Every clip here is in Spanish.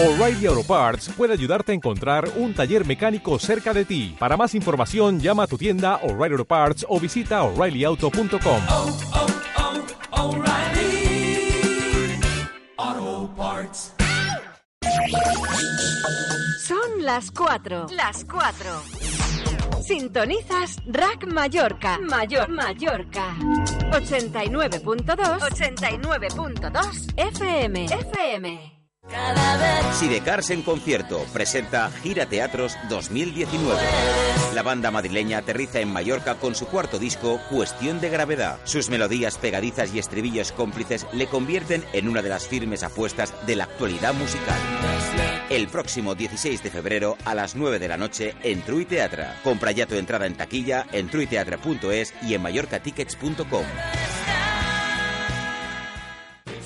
O'Reilly Auto Parts puede ayudarte a encontrar un taller mecánico cerca de ti. Para más información, llama a tu tienda O'Reilly Auto Parts o visita oreillyauto.com. oh, oh, Parts. Son las 4. Las 4. Sintonizas Rack Mallorca. Mayor Mallorca. 89.2. 89.2 FM. FM. Sidecars en concierto presenta Gira Teatros 2019. La banda madrileña aterriza en Mallorca con su cuarto disco Cuestión de Gravedad. Sus melodías pegadizas y estribillos cómplices le convierten en una de las firmes apuestas de la actualidad musical. El próximo 16 de febrero a las 9 de la noche en Trui Teatra. Compra ya tu entrada en taquilla en truiteatra.es y en mallorcatickets.com.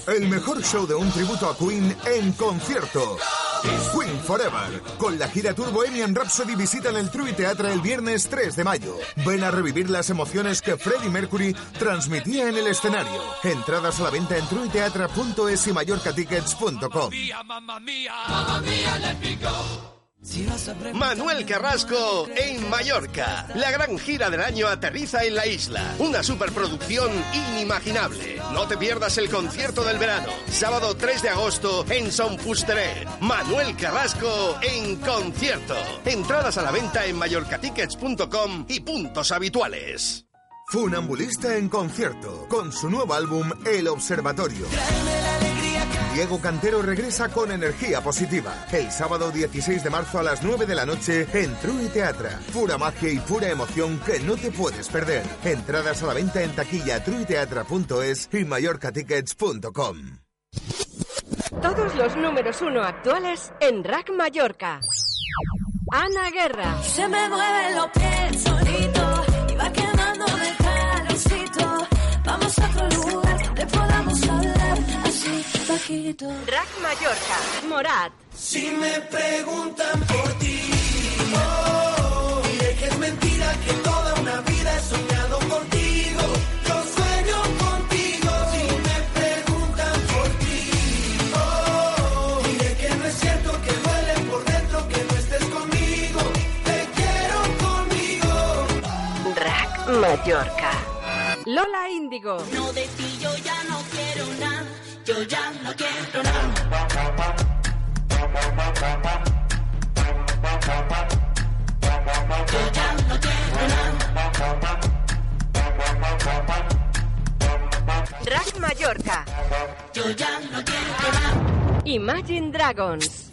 El mejor show de un tributo a Queen en concierto. Queen Forever. Con la gira Tour Bohemian Rhapsody visitan el True Teatro el viernes 3 de mayo. Ven a revivir las emociones que Freddie Mercury transmitía en el escenario. Entradas a la venta en truiteatra.es y mallorcatickets.com. Manuel Carrasco en Mallorca. La gran gira del año aterriza en la isla. Una superproducción inimaginable. No te pierdas el concierto del verano. Sábado 3 de agosto en Son Fusterer. Manuel Carrasco en concierto. Entradas a la venta en mallorcatickets.com y puntos habituales. Funambulista en concierto. Con su nuevo álbum El Observatorio. Diego Cantero regresa con energía positiva. El sábado 16 de marzo a las 9 de la noche en True Teatra. Pura magia y pura emoción que no te puedes perder. Entradas a la venta en taquilla truiteatra.es y mallorcatickets.com. Todos los números uno actuales en Rack Mallorca. Ana Guerra. Se me mueven los pies solito y va quemándome calorcito. Vamos a otro lugar donde podamos hablar así bajito. Rack Mallorca. Morat. Si me preguntan por ti, oh, diré que es mentira que toda una vida he soñado contigo. Yo sueño contigo. Si me preguntan por ti, oh, diré que no es cierto que duele por dentro que no estés conmigo. Te quiero conmigo. Rack Mallorca. Lola Índigo. No yo ya no quiero nada. Yo ya no quiero nada. Rack Mallorca. Yo ya no quiero nada. Imagine Dragons.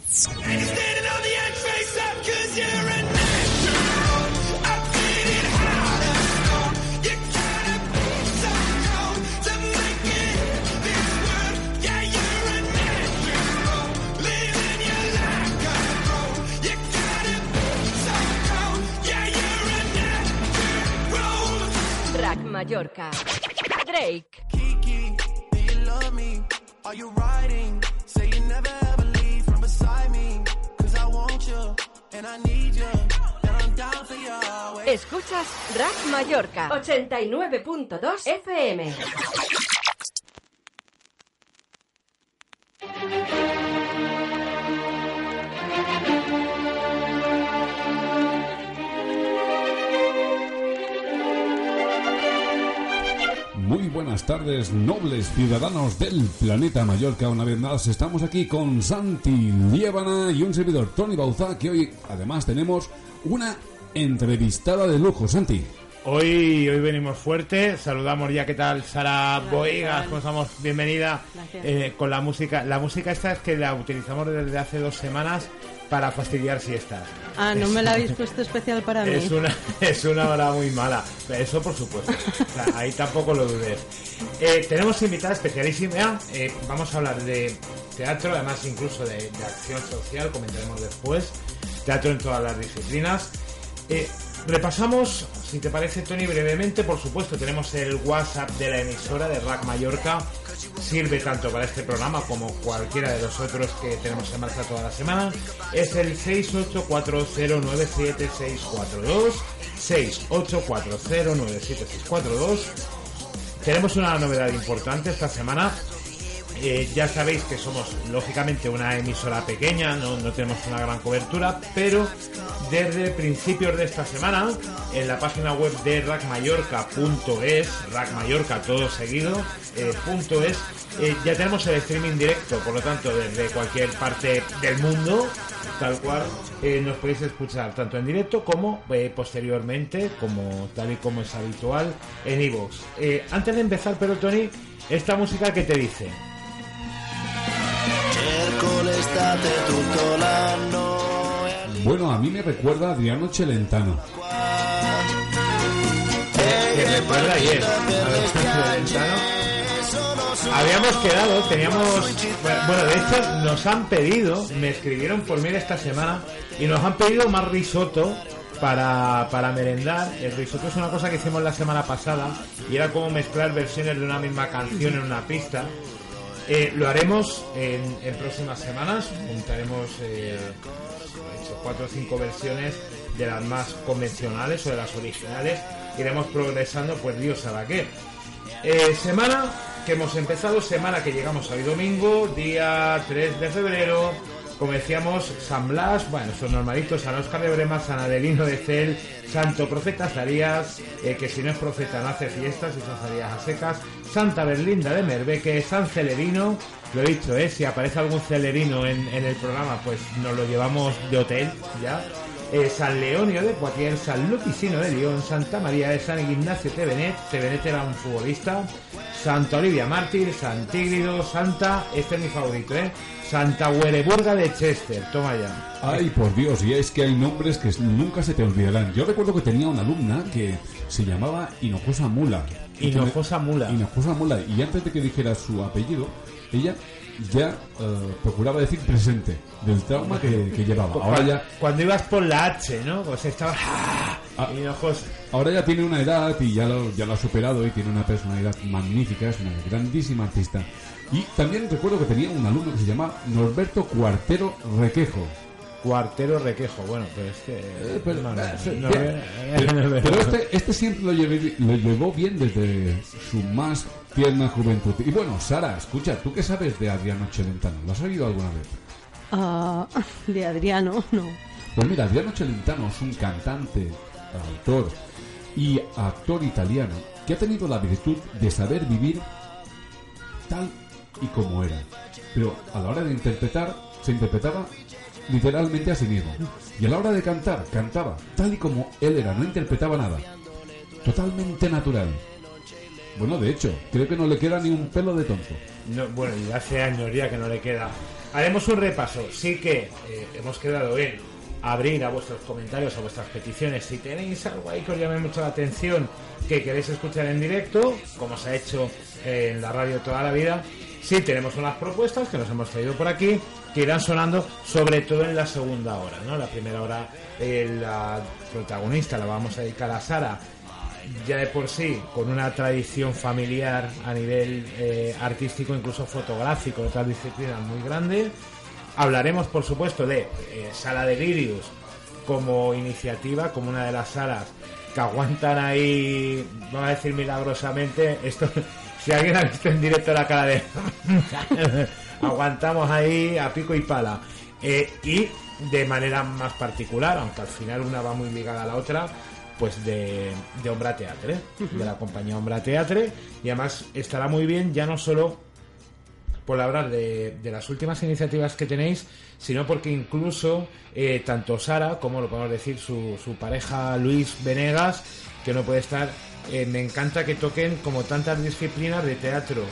Mallorca. Drake. Kiki, do you love me? Are you riding? Say you never ever leave from beside me. Cause I want you, and I need you, and I'm down for you always. Escuchas Rack Mallorca. 89.2 FM. Buenas tardes, nobles ciudadanos del planeta Mallorca. Una vez más estamos aquí con Santi Liébana y un servidor Tony Bauza, que hoy además tenemos una entrevistada de lujo. Santi. Hoy, hoy venimos fuerte, saludamos ya, ¿qué tal? Sara Boigas, ¿cómo estamos? Bienvenida eh, con la música. La música esta es que la utilizamos desde hace dos semanas para fastidiar siestas. Ah, no me la habéis puesto especial para mí. Es una, es una hora muy mala, eso por supuesto, O sea, ahí tampoco lo dudes. Eh, tenemos invitada especialísima, eh, vamos a hablar de teatro, además incluso de, de acción social, comentaremos después, teatro en todas las disciplinas. Eh, repasamos, si te parece Tony, brevemente, por supuesto, tenemos el WhatsApp de la emisora de Rack Mallorca, sirve tanto para este programa como cualquiera de los otros que tenemos en marcha toda la semana. Es el 684097642, 684097642. Tenemos una novedad importante esta semana. Eh, ya sabéis que somos lógicamente una emisora pequeña, no, no tenemos una gran cobertura, pero desde principios de esta semana en la página web de rackmallorca.es, rackmallorca todo seguido, eh, punto es, eh, ya tenemos el streaming directo, por lo tanto desde cualquier parte del mundo, tal cual, nos podéis escuchar tanto en directo como posteriormente, como tal y como es habitual, en iVoox. Eh, antes de empezar, pero Tony, esta música que te dice. Bueno, a mí me recuerda a Adriano Celentano. que recuerda ayer, a Celentano. Habíamos quedado, teníamos. Bueno, de hecho, nos han pedido, me escribieron por mail esta semana y nos han pedido más risotto para, para merendar. El risotto es una cosa que hicimos la semana pasada y era como mezclar versiones de una misma canción en una pista. Eh, lo haremos en, próximas semanas, juntaremos eh, cuatro o cinco versiones de las más convencionales o de las originales. Iremos progresando, pues Dios sabe qué. Eh, semana que hemos empezado, semana que llegamos hoy domingo, día 3 de febrero. Como decíamos, San Blas, bueno, son normalitos, San Oscar de Brema, San Adelino de Cel, Santo Profeta Zarías, eh, que si no es profeta no hace fiestas y son Zarías a secas, Santa Berlinda de Merbeque, San Celerino, lo he dicho, eh, si aparece algún celerino en, en el programa, pues nos lo llevamos de hotel, ya. Eh, San Leonio de Poitiers, San Luticino de León, Santa María de San Ignacio de Benet, de Benet era un futbolista, Santa Olivia Mártir, San Tígrido, Santa, este es mi favorito, ¿eh? Santa Huereburga de Chester, toma ya. Ay, por Dios, y es que hay nombres que nunca se te olvidarán. Yo recuerdo que tenía una alumna que se llamaba Hinojosa Mula. Hinojosa Mula. Hinojosa Mula. Y antes de que dijera su apellido, ella ya eh, procuraba decir presente del trauma que, que llevaba. Ahora ya, Cuando ibas por la H, ¿no? Pues estaba... Ah. Hinojosa. ahora ya tiene una edad y ya lo, ya lo ha superado y tiene una personalidad magnífica, es una grandísima artista. Y también recuerdo que tenía un alumno que se llama Norberto Cuartero Requejo. Cuartero Requejo, bueno, pero es que... Eh, pero, no, no, no, pero- no, pero- pero este, este siempre lo, llevé- lo llevó bien desde su más tierna juventud. Y bueno, Sara, escucha, ¿tú qué sabes de Adriano Celentano? ¿Lo has oído alguna vez? Ah, de Adriano, no. Pues mira, Adriano Celentano es un cantante, autor y actor italiano que ha tenido la virtud de saber vivir tal y como era. Pero a la hora de interpretar, se interpretaba literalmente a sí mismo. Y a la hora de cantar, cantaba tal y como él era, no interpretaba nada. Totalmente natural. Bueno, de hecho, creo que no le queda ni un pelo de tonto. No, bueno, y hace años ya que no le queda. Haremos un repaso. Sí que eh, hemos quedado en abrir a vuestros comentarios, a vuestras peticiones. Si tenéis algo ahí que os llame mucho la atención, que queréis escuchar en directo, como se ha hecho en la radio toda la vida, sí tenemos unas propuestas que nos hemos traído por aquí, que irán sonando sobre todo en la segunda hora. ¿no? La primera hora, eh, la protagonista la vamos a dedicar a Sara ya de por sí con una tradición familiar a nivel eh, artístico, incluso fotográfico, otras disciplinas muy grande. Hablaremos, por supuesto, de eh, Sala de Vídeos como iniciativa, como una de las salas que aguantan ahí, vamos a decir milagrosamente, esto, si alguien ha visto en directo la cara de... aguantamos ahí a pico y pala. Eh, y de manera más particular, aunque al final una va muy ligada a la otra, pues de, de Ombra Teatre, de la compañía Ombra Teatre, y además estará muy bien ya no solo por hablar de, de las últimas iniciativas que tenéis, sino porque incluso eh, tanto Sara como lo podemos decir su, su pareja Luis Venegas, que no puede estar, eh, me encanta que toquen como tantas disciplinas de teatro,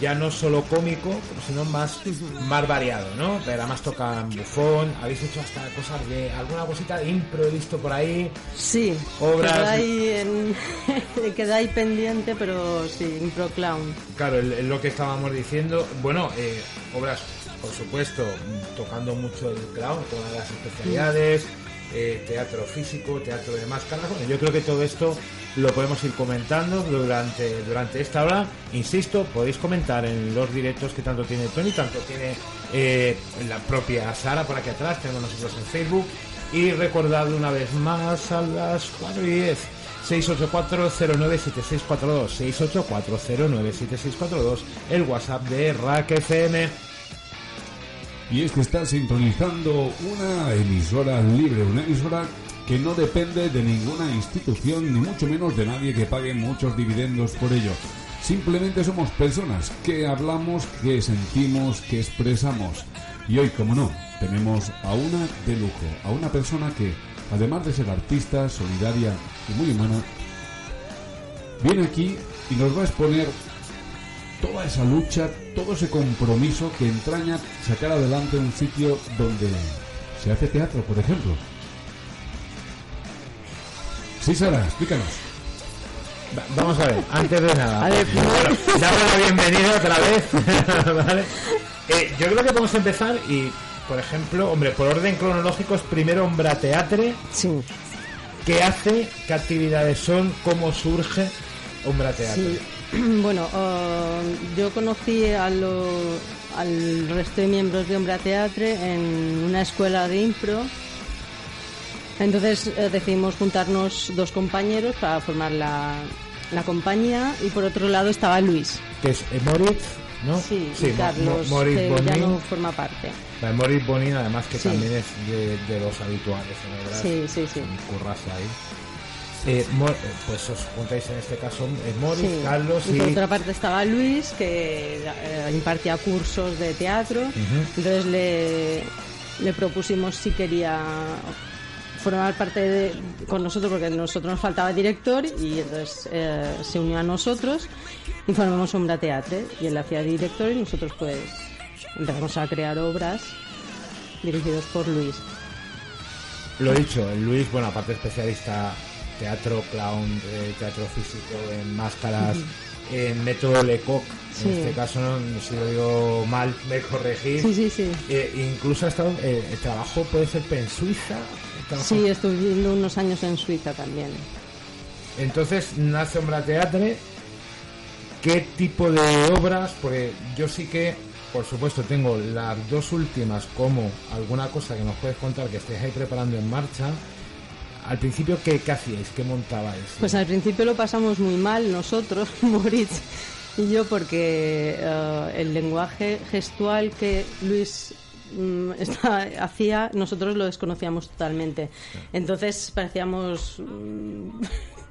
ya no solo cómico, sino más, más variado, ¿no? Pero además tocan bufón, habéis hecho hasta cosas de alguna cosita de impro, he visto por ahí. Sí, Obras- queda ahí, en- queda ahí pendiente, pero sí, impro clown. Claro, el- lo que estábamos diciendo, bueno, eh, obras, por supuesto, tocando mucho el clown, todas las especialidades, eh, teatro físico, teatro de máscaras. Bueno, yo creo que todo esto lo podemos ir comentando durante, durante esta hora. Insisto, podéis comentar en los directos que tanto tiene Tony, tanto tiene eh, la propia Sara por aquí atrás, tenemos nosotros en Facebook. Y recordad una vez más a las 4 y 10. 684-097642, 684-097642, el WhatsApp de Rack FM. Y es que está sintonizando una emisora libre, una emisora que no depende de ninguna institución, ni mucho menos de nadie que pague muchos dividendos por ello. Simplemente somos personas que hablamos, que sentimos, que expresamos. Y hoy, como no, tenemos a una de lujo, a una persona que, además de ser artista, solidaria y muy humana, viene aquí y nos va a exponer toda esa lucha, todo ese compromiso que entraña sacar adelante un sitio donde se hace teatro, por ejemplo. Sí, Sara, explícanos. Va- Vamos a ver, antes de nada. A ver, Bueno, damos la bienvenida otra vez. ¿vale? Eh, yo creo que podemos empezar y, por ejemplo, hombre, por orden cronológico es primero Ombra Teatre. Sí, ¿Qué hace? ¿Qué actividades son? ¿Cómo surge Ombra Teatre? sí. Bueno, eh, yo conocí a lo- al resto de miembros de Ombra Teatre en una escuela de impro. Entonces eh, decidimos juntarnos dos compañeros para formar la, la compañía y por otro lado estaba Luis. Que es eh, Moritz, ¿no? Sí, y Carlos, Mo- Moritz que ya no forma parte. Vale, Moritz Bonin, además que Sí. también es de, de los habituales. ¿verdad? Sí, sí, sí. Currase ahí. Eh, pues os juntáis en este caso eh, Moritz, Sí. Carlos y y... por otra parte estaba Luis que eh, impartía cursos de teatro. Entonces le, le propusimos si quería formar parte de- con nosotros porque a nosotros nos faltaba director y entonces eh, se unió a nosotros y formamos Sombra Teatre. Y él hacía director y nosotros pues empezamos a crear obras dirigidos por Luis. Lo dicho, Luis, bueno, aparte especialista teatro, clown, eh, teatro físico, en máscaras, en método Lecoq, Sí. en este caso, ¿no? si lo digo mal, me corregís. sí sí sí Eh, incluso ha estado, eh, el trabajo puede ser en Suiza. sí estuve viviendo unos años en Suiza también Entonces nace Ombra Teatre. ¿Qué tipo de obras? Porque yo sí que, por supuesto, tengo las dos últimas como alguna cosa que nos puedes contar que estéis ahí preparando en marcha. Al principio, ¿qué, qué hacíais? ¿Qué montabais? Pues al principio lo pasamos muy mal nosotros, Moritz y yo, porque eh, el lenguaje gestual que Luis mm, está- hacía, nosotros lo desconocíamos totalmente. Entonces parecíamos, mm,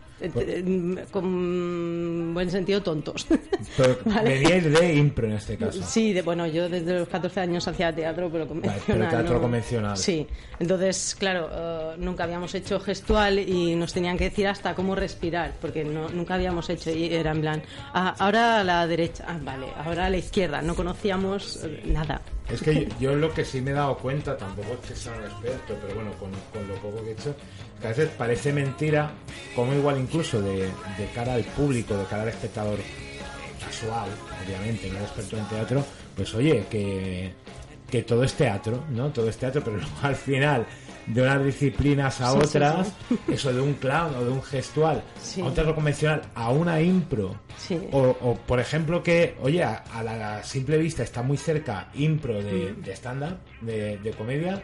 con buen sentido, tontos. Pero Vale. veníais de impro en este caso. Sí, de, bueno, yo desde los 14 años hacía teatro, pero convencional. pero teatro ¿no? convencional. Sí, entonces, claro, eh, nunca habíamos hecho gestual y nos tenían que decir hasta cómo respirar, porque no, nunca habíamos hecho y era en plan, ah, ahora a la derecha, ah, vale, ahora a la izquierda, no conocíamos eh, nada. Es que yo, yo lo que sí me he dado cuenta, tampoco es que sea un experto, pero bueno, con, con lo poco que he hecho, que a veces parece mentira, como igual incluso de, de cara al público, de cara al espectador casual, obviamente, no experto en teatro, pues oye, que, que todo es teatro, ¿no? Todo es teatro, pero luego al final de unas disciplinas a Sí, otras, sí. eso de un clown o de un gestual, a un teatro convencional, a una impro, o, o, por ejemplo que, oye, a, a la simple vista está muy cerca impro de, de stand-up, de, de comedia,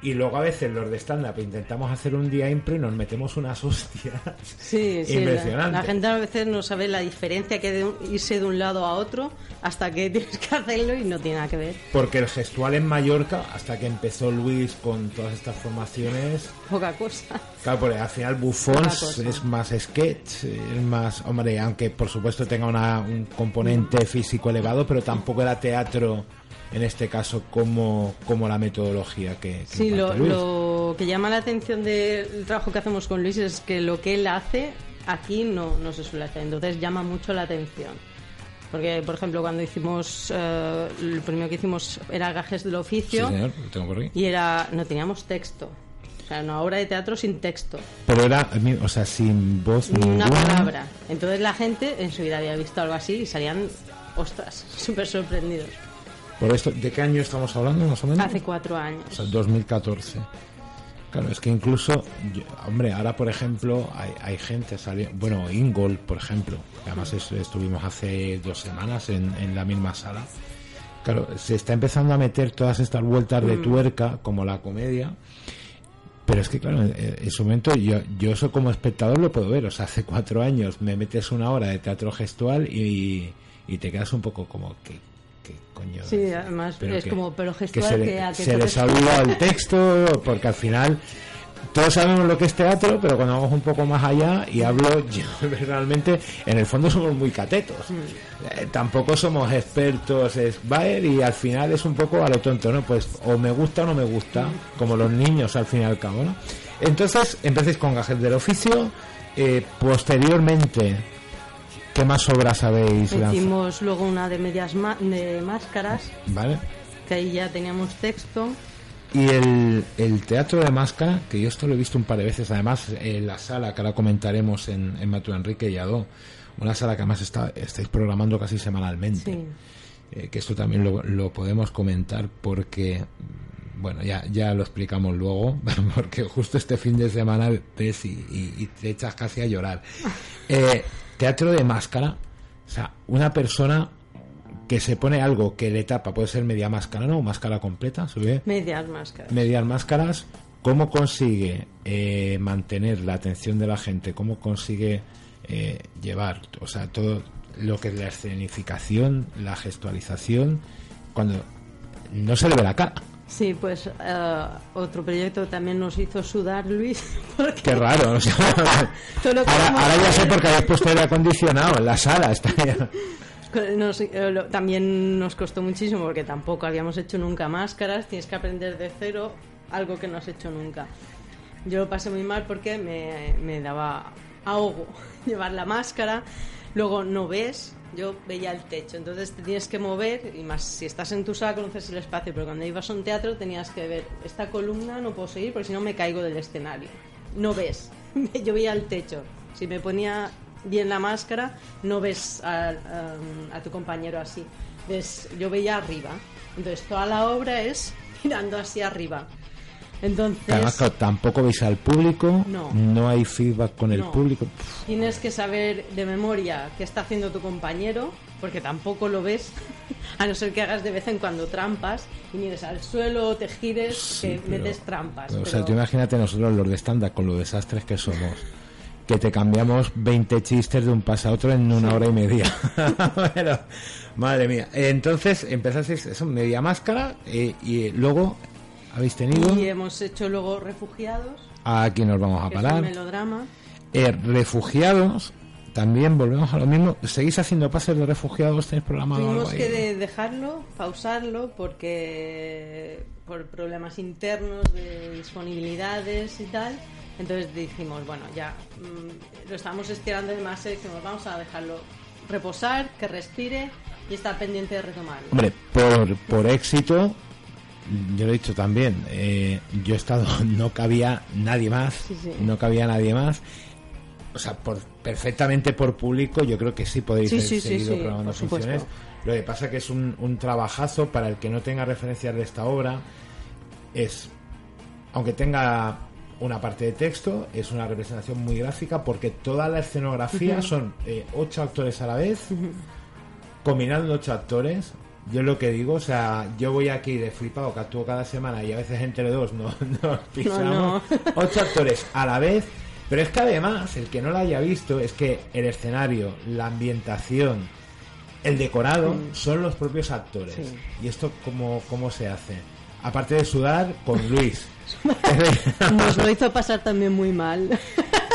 y luego a veces los de stand-up intentamos hacer un día impro y nos metemos unas hostias. Sí, sí, la, Impresionante. la gente a veces no sabe la diferencia que de un- irse de un lado a otro hasta que tienes que hacerlo y no tiene nada que ver. Porque el gestual en Mallorca, hasta que empezó Luis con todas estas formaciones, Poca cosa. claro, porque al final cosa. es más sketch, es más, hombre, aunque por supuesto tenga una- un componente físico elevado, pero tampoco era teatro en este caso como, como la metodología que, que Sí, lo, Luis. lo que llama la atención del trabajo que hacemos con Luis es que lo que él hace aquí no, no se suele hacer, entonces llama mucho la atención. Porque, por ejemplo, cuando hicimos, eh, lo primero que hicimos era gajes del Sí, oficio señor, lo tengo por aquí. y era, no teníamos texto. O sea, una obra de teatro sin texto, Pero era, o sea, sin voz ni una ninguna. palabra. Entonces la gente en su vida había visto algo así y salían, ostras, súper sorprendidos. Por esto, ¿de qué año estamos hablando más o menos? Hace cuatro años. O sea, 2014. Claro, es que incluso, yo- hombre, ahora por ejemplo hay, hay gente, sali- bueno, Ingol, por ejemplo, que además es- estuvimos hace dos semanas en, en la misma sala. Claro, se está empezando a meter todas estas vueltas de tuerca, como la comedia, Pero es que, claro, en, en su momento yo, yo eso como espectador lo puedo ver. O sea, hace cuatro años me metes una hora de teatro gestual y, y te quedas un poco como que... que coño Sí, es? además Pero es que- como, pero que gestual se, que, a que se toques- les olvidado el texto porque al final todos sabemos lo que es teatro pero cuando vamos un poco más allá y hablo yo realmente en el fondo somos muy catetos. Eh, tampoco somos expertos es Baer y al final es un poco a lo tonto no pues o me gusta o no me gusta como los niños al fin y al cabo no entonces empecéis con gajes del oficio eh, posteriormente ¿qué más obras habéis lanzado? Hicimos luego una de medias de máscaras, ¿vale? que ahí ya teníamos texto. Y el, el teatro de máscara, que yo esto lo he visto un par de veces, además en la sala que ahora comentaremos en, en Matu Enrique y Adó, una sala que además está, estáis programando casi semanalmente, Sí. Eh, que esto también lo, lo podemos comentar porque, mm, bueno, ya, ya lo explicamos luego, porque justo este fin de semana ves y, y- y te echas casi a llorar. Eh, teatro de máscara, o sea, una persona que se pone algo que le tapa, puede ser media máscara, ¿no? O máscara completa, ¿sube? Medias máscaras. medias máscaras, cómo consigue eh, mantener la atención de la gente, cómo consigue eh, llevar, o sea, todo lo que es la escenificación, la gestualización, cuando no se le ve la cara. Sí, pues eh, otro proyecto también nos hizo sudar Luis. Porque Qué raro, o sea, ahora, ya sé por qué habéis puesto aire acondicionado en la sala. Está ya. Nos- eh, lo- también nos costó muchísimo porque tampoco habíamos hecho nunca máscaras. Tienes que aprender de cero algo que no has hecho nunca. Yo lo pasé muy mal porque me, me daba ahogo llevar la máscara. Luego no ves, yo veía el techo. Entonces te tienes que mover y más si estás en tu sala conoces el espacio. Pero cuando ibas a un teatro tenías que ver esta columna, no puedo seguir porque si no me caigo del escenario. No ves. Yo veía el techo. Si me ponía bien la máscara, no ves a, tu compañero así. Ves, yo veía arriba. Entonces toda la obra es mirando hacia arriba. Entonces claro, tampoco veis al público, No. hay feedback con el público. tienes que saber de memoria qué está haciendo tu compañero, porque tampoco lo ves, a no ser que hagas de vez en cuando trampas y mires al suelo, te gires, que pero- metes trampas. O sea, tú imagínate nosotros los de estándar con los desastres que somos. Que te cambiamos 20 chistes de un paso a otro en una hora y media. Bueno, madre mía. Entonces empezasteis eso, media máscara eh, y luego habéis tenido... Y hemos hecho luego Refugiados, Aquí nos vamos a que es un parar. melodrama. Eh, refugiados, también volvemos a lo mismo. ¿Seguís haciendo pases de refugiados? ¿Tenéis programado Tuvimos que de- dejarlo, pausarlo, porque por problemas internos de disponibilidades y tal. Entonces dijimos, bueno, ya mm, lo estamos estirando demasiado y dijimos, vamos a dejarlo reposar, que respire y estar pendiente de retomarlo. Hombre, por, por éxito, yo lo he dicho también, eh, yo he estado, no cabía nadie más, Sí, sí. no cabía nadie más. O sea, por, perfectamente por público, yo creo que sí podéis Sí, haber seguido programando funciones. Lo que pasa que es un, un trabajazo para el que no tenga referencias de esta obra. Es, aunque tenga una parte de texto, es una representación muy gráfica porque toda la escenografía son eh, ocho actores a la vez combinando ocho actores, yo lo que digo, o sea, yo voy aquí de flipado que actúo cada semana y a veces entre dos no nos pisamos. Ocho actores a la vez, pero es que además, el que no lo haya visto, es que el escenario, la ambientación, el decorado Mm. son los propios actores. Sí. ¿Y esto cómo, cómo se hace? Aparte de sudar, con Luis. Nos lo hizo pasar también muy mal.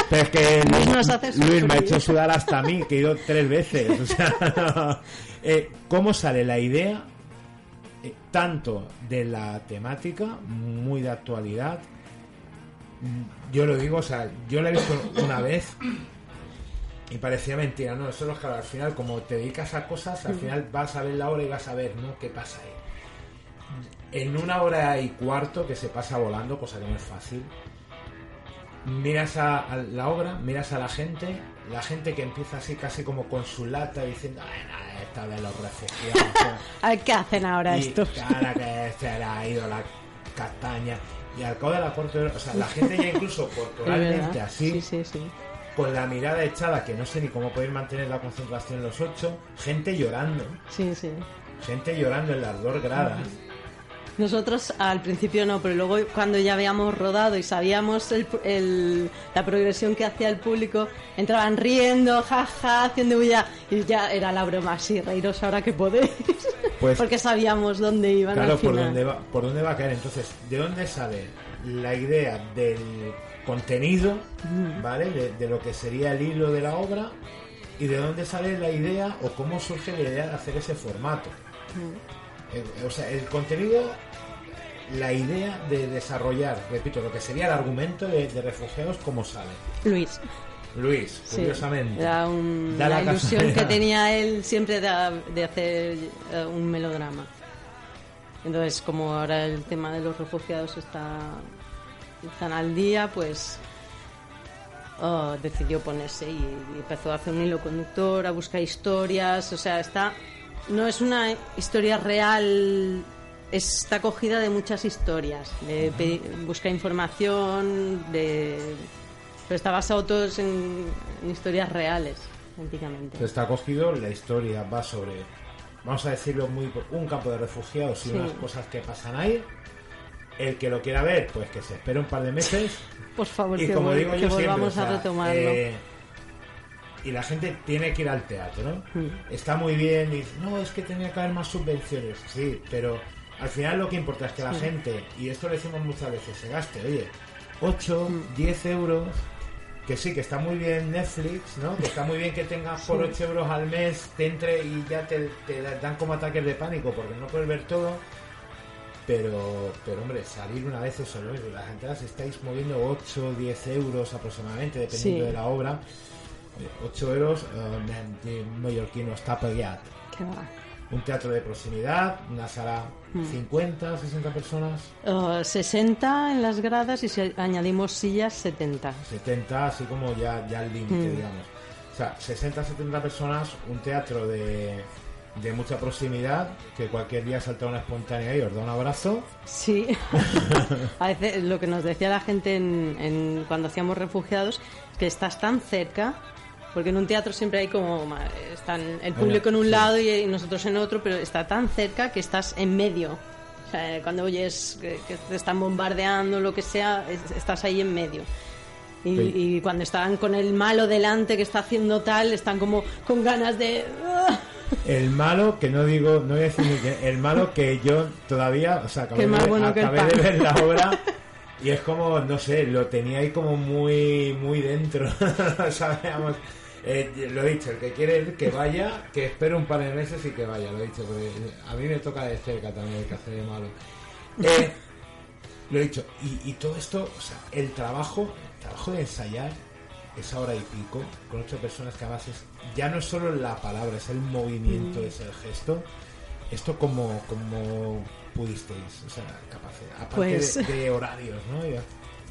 Pero es que Luis Luis, Luis me ha hecho sudar hasta a mí, que he ido tres veces. O sea. Eh, ¿Cómo sale la idea eh, tanto de la temática, muy de actualidad? Mm, Yo lo digo, o sea, yo la he visto una vez y parecía mentira, ¿no? Eso es que al final, como te dedicas a cosas, al Mm. final vas a ver la hora y vas a ver, ¿no? ¿Qué pasa ahí? En una hora y cuarto que se pasa volando, cosa que no es fácil, miras a, a la obra, miras a la gente, la gente que empieza así casi como con su lata diciendo, "Ay, esta de los refugiados. ¿Qué hacen ahora cara que este era ha ido la castaña. Y al cabo de la cuarta o sea, la gente ya incluso corporalmente así, Sí, sí, sí. con la mirada echada, que no sé ni cómo poder mantener la concentración los ocho, gente llorando, Sí, sí. gente llorando en las dos gradas. Nosotros al principio no, pero luego cuando ya habíamos rodado y sabíamos el- el- la progresión que hacía el público, entraban riendo, jaja, haciendo bulla, y ya era la broma, sí, reíros ahora que podéis. Pues- Porque sabíamos dónde iban Claro, al por final. dónde, va, por dónde va a caer. Entonces, ¿de dónde sale la idea del contenido, ¿vale? De, de lo que sería el hilo de la obra y de dónde sale la idea o cómo surge la idea de hacer ese formato. O sea, el contenido, la idea de desarrollar, repito, lo que sería el argumento de, de refugiados, ¿cómo sale? Luis. Luis, Sí, curiosamente. Era un- Da la, la ilusión que tenía él siempre de, de hacer eh, un melodrama. Entonces, como ahora el tema de los refugiados está están al día, pues oh, decidió ponerse y, y empezó a hacer un hilo conductor, a buscar historias. O sea, está no es una historia real, está cogida de muchas historias. De pe- busca información, de pero está basado todos en, en historias reales, prácticamente. Está cogido, la historia va sobre, vamos a decirlo muy, un campo de refugiados y Sí. unas cosas que pasan ahí. El que lo quiera ver, pues que se espere un par de meses. Por favor, y que, como vol- digo que yo siempre, volvamos o sea, a retomarlo. eh, y la gente tiene que ir al teatro. Mm. Está muy bien y dice, no, es que tenía que haber más subvenciones. Sí, pero al final lo que importa es que la Sí. gente, y esto lo decimos muchas veces, se gaste, oye, 8, Mm. 10 euros, que sí, que está muy bien Netflix, ¿no? Que está muy bien que tengas por Sí. 8 euros al mes, te entre y ya te, te dan como ataques de pánico porque no puedes ver todo. Pero, pero hombre, salir una vez eso, ¿no? las entradas estáis moviendo 8 o 10 euros aproximadamente, dependiendo Sí. de la obra. 8 euros eh, de mallorquino está pagado. Qué va. Un teatro de proximidad, una sala Mm. 50, 60 personas, Uh, 60 en las gradas y si añadimos sillas, 70. 70, así como ya, ya el límite, Mm. digamos. O sea, 60, 70 personas, un teatro de, de mucha proximidad, que cualquier día salta una espontánea y os da un abrazo. Sí. a veces lo que nos decía la gente en, en- cuando hacíamos refugiados que estás tan cerca. Porque en un teatro siempre hay como. Están el público en un lado y nosotros en otro, pero está tan cerca que estás en medio. O sea, cuando oyes que, que te están bombardeando, lo que sea, es- estás ahí en medio. Y, Sí. y cuando están con el malo delante que está haciendo tal, están como con ganas de. ¡ah! El malo, que no digo, no voy a decir ni que, el malo que yo todavía, o sea, acabé, de, bueno acabé de ver la obra y es como, no sé, lo tenía ahí como muy, muy dentro, sabíamos. Eh, lo he dicho, el que quiere ir, que vaya, que espere un par de meses y que vaya, lo he dicho, porque a mí me toca de cerca también el que hace de malo. Eh, lo he dicho, y, y todo esto, o sea, el trabajo, el trabajo de ensayar esa hora y pico con ocho personas que además es, ya no es solo la palabra, es el movimiento, Mm. es el gesto. Esto como, como pudisteis, o sea, capacidad, aparte Pues- de, de horarios, ¿no? Ya.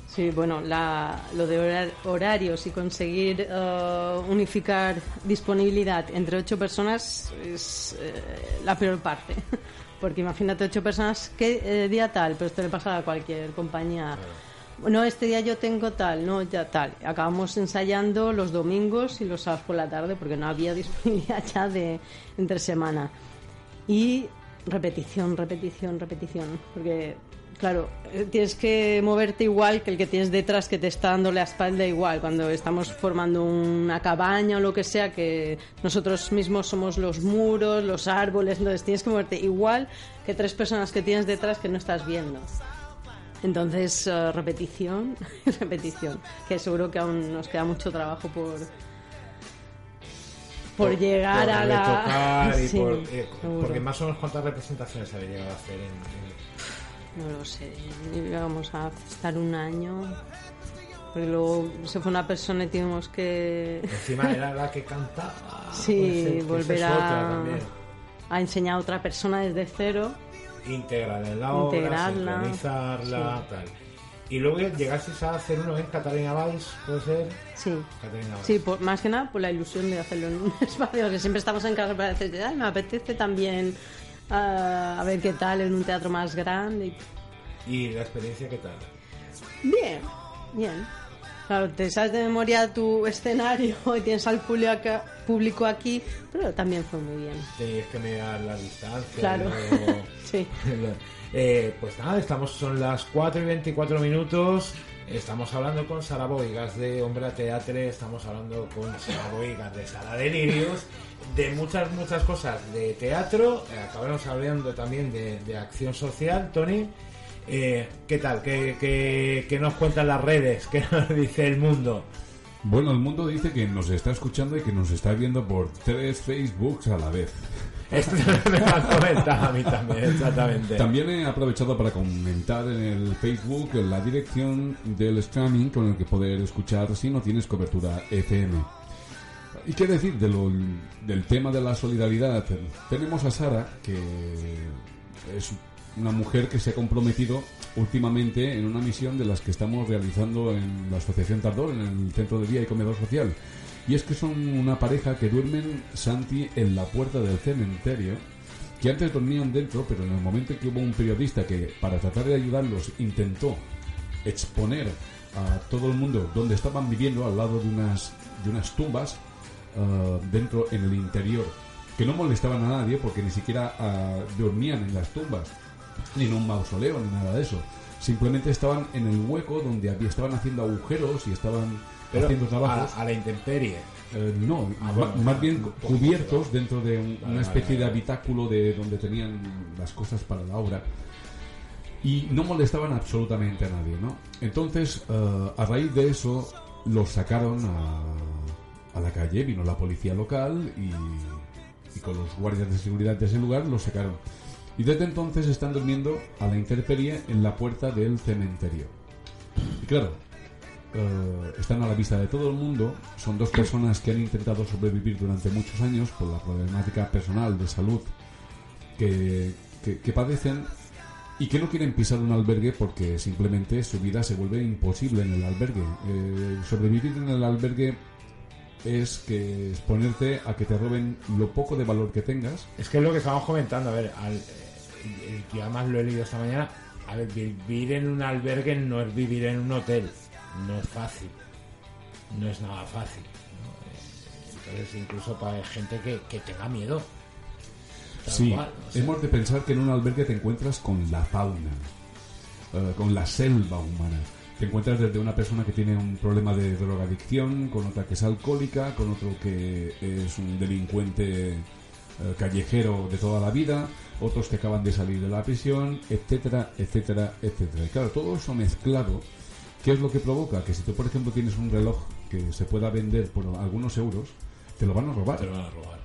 Sí, bueno, la- lo de horar- horarios y conseguir eh, unificar disponibilidad entre ocho personas es eh, la peor parte. Porque imagínate ocho personas, ¿qué eh, día tal? Pero esto le pasa a cualquier compañía. No, este día yo tengo tal, no, ya tal. Acabamos ensayando los domingos y los sábados por la tarde porque no había disponibilidad ya de entre semana. Y repetición, repetición, repetición. Porque, claro, eh, tienes que moverte igual que el que tienes detrás que te está dando la espalda igual. Cuando estamos formando una cabaña o lo que sea, que nosotros mismos somos los muros, los árboles, entonces tienes que moverte igual que tres personas que tienes detrás que no estás viendo. Entonces, eh, repetición, repetición. Que seguro que aún nos queda mucho trabajo por por, llegar por a la y Sí, por, eh, porque más o menos cuántas representaciones habéis llegado a hacer en, en- No lo sé, íbamos a estar un año. Porque luego se fue una persona y tuvimos que. encima era la que cantaba sí, volver a, a enseñar a otra persona desde cero. integrarla en la obra, Integrarla, tal. Y luego llegasteis a hacer uno en Catalina Valls, ¿puede ser? Sí. Catalina Valls. Sí, por, más que nada por la ilusión de hacerlo en un espacio, que siempre estamos en casa para decir, "Ay, me apetece también ah, a ver qué tal en un teatro más grande. ¿Y la experiencia qué tal? Bien, bien. Claro, te sabes de memoria tu escenario y tienes al público aquí, pero también fue muy bien. Que mirar la distancia. Claro. luego- Sí. Eh, pues nada, estamos, son las 4 y 24 minutos. Estamos hablando con Sara Boigas de Hombre a Teatre, estamos hablando con Sara Boigas de Sara Delirios, de muchas, muchas cosas de teatro. Eh, acabamos hablando también de, de acción social, Tony. Eh, ¿Qué tal? ¿Qué, qué, qué nos cuentan las redes? ¿Qué nos dice el mundo? Bueno, el mundo dice que nos está escuchando y que nos está viendo por tres Facebooks a la vez. Esto me lo han comentado a mí también, exactamente. También he aprovechado para comentar en el Facebook la dirección del streaming con el que poder escuchar si no tienes cobertura FM. ¿Y qué decir de lo- del tema de la solidaridad? Tenemos a Sara, que es una mujer que se ha comprometido últimamente en una misión de las que estamos realizando en la Asociación Tardor, en el Centro de Día y Comedor Social. Y es que son una pareja que duermen, Santi, en la puerta del cementerio, que antes dormían dentro, pero en el momento en que hubo un periodista que, para tratar de ayudarlos, intentó exponer a todo el mundo donde estaban viviendo al lado de unas, de unas tumbas ah, dentro en el interior, que no molestaban a nadie porque ni siquiera ah, dormían en las tumbas, ni en un mausoleo, ni nada de eso. Simplemente estaban en el hueco donde había, estaban haciendo agujeros y estaban Pero haciendo trabajos. a, a la intemperie. Eh, no, Ah, bueno, más bien cubiertos dentro de un- Vale, una vale, especie de habitáculo de donde tenían las cosas para la obra y no molestaban absolutamente a nadie, ¿no? Entonces, eh, a raíz de eso, los sacaron a, a la calle, vino la policía local y, y con los guardias de seguridad de ese lugar los sacaron. Y desde entonces están durmiendo a la intemperie en la puerta del cementerio. Y claro, eh, están a la vista de todo el mundo. Son dos personas que han intentado sobrevivir durante muchos años por la problemática personal de salud que, que- padecen y que no quieren pisar un albergue porque simplemente su vida se vuelve imposible en el albergue. Eh, sobrevivir en el albergue es que exponerte a que te roben lo poco de valor que tengas. Es que es lo que estábamos comentando, a ver, al, yo además lo he leído esta mañana, a ver, vivir en un albergue no es vivir en un hotel, no es fácil, no es nada fácil. ¿no? Entonces incluso para gente que, que tenga miedo. Sí, cual, o sea, hemos de pensar que en un albergue te encuentras con la fauna, eh, con la selva humana. Te encuentras desde una persona que tiene un problema de drogadicción, con otra que es alcohólica, con otro que es un delincuente eh, callejero de toda la vida, otros que acaban de salir de la prisión, etcétera, etcétera, etcétera. Y claro, todo eso mezclado, ¿qué es lo que provoca? Que si tú, por ejemplo, tienes un reloj que se pueda vender por algunos euros, te lo van a robar. te lo van a robar.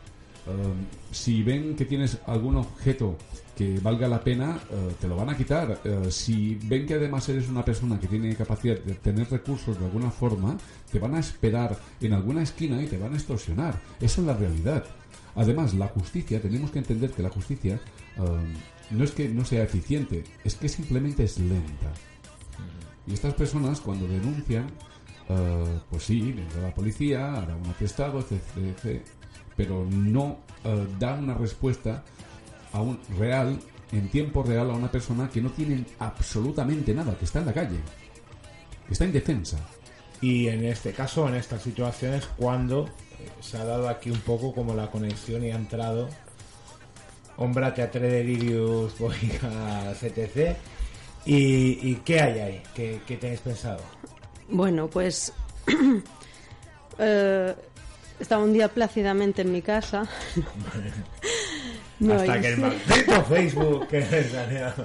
Um, si ven que tienes algún objeto que valga la pena, eh, te lo van a quitar. Eh, si ven que además eres una persona que tiene capacidad de tener recursos de alguna forma, te van a esperar en alguna esquina y te van a extorsionar. Esa es la realidad. Además, la justicia, tenemos que entender que la justicia um, no es que no sea eficiente, es que simplemente es lenta. Y estas personas, cuando denuncian, eh, pues sí, vendrá la policía, hará un atestado, etc. pero no eh, da una respuesta a un real, en tiempo real, a una persona que no tiene absolutamente nada, que está en la calle, que está indefensa. Y en este caso, en estas situaciones, cuando eh, se ha dado aquí un poco como la conexión y ha entrado Ombra Teatre Delirius, Boigas, etc. ¿Y, y qué hay ahí? ¿Qué, qué tenéis pensado? Bueno, pues eh, estaba un día plácidamente en mi casa. No, Hasta que el maldito Facebook que.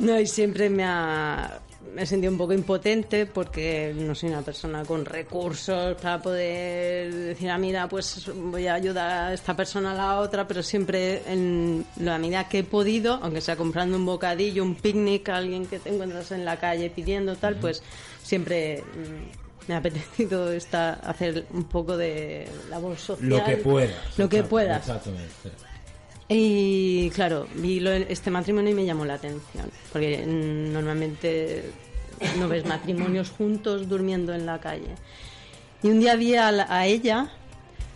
No, y siempre me ha me sentido un poco impotente porque no soy una persona con recursos para poder decir, ah, mira, pues voy a ayudar a esta persona a la otra, pero siempre en la medida que he podido, aunque sea comprando un bocadillo, un picnic a alguien que te encuentras en la calle pidiendo tal, pues siempre mm, me ha apetecido estar, hacer un poco de labor social. Lo que puedas. Lo que puedas. Exactamente. Y claro, vi lo- este matrimonio y me llamó la atención, porque normalmente no ves matrimonios juntos durmiendo en la calle. Y un día vi a, la- a ella,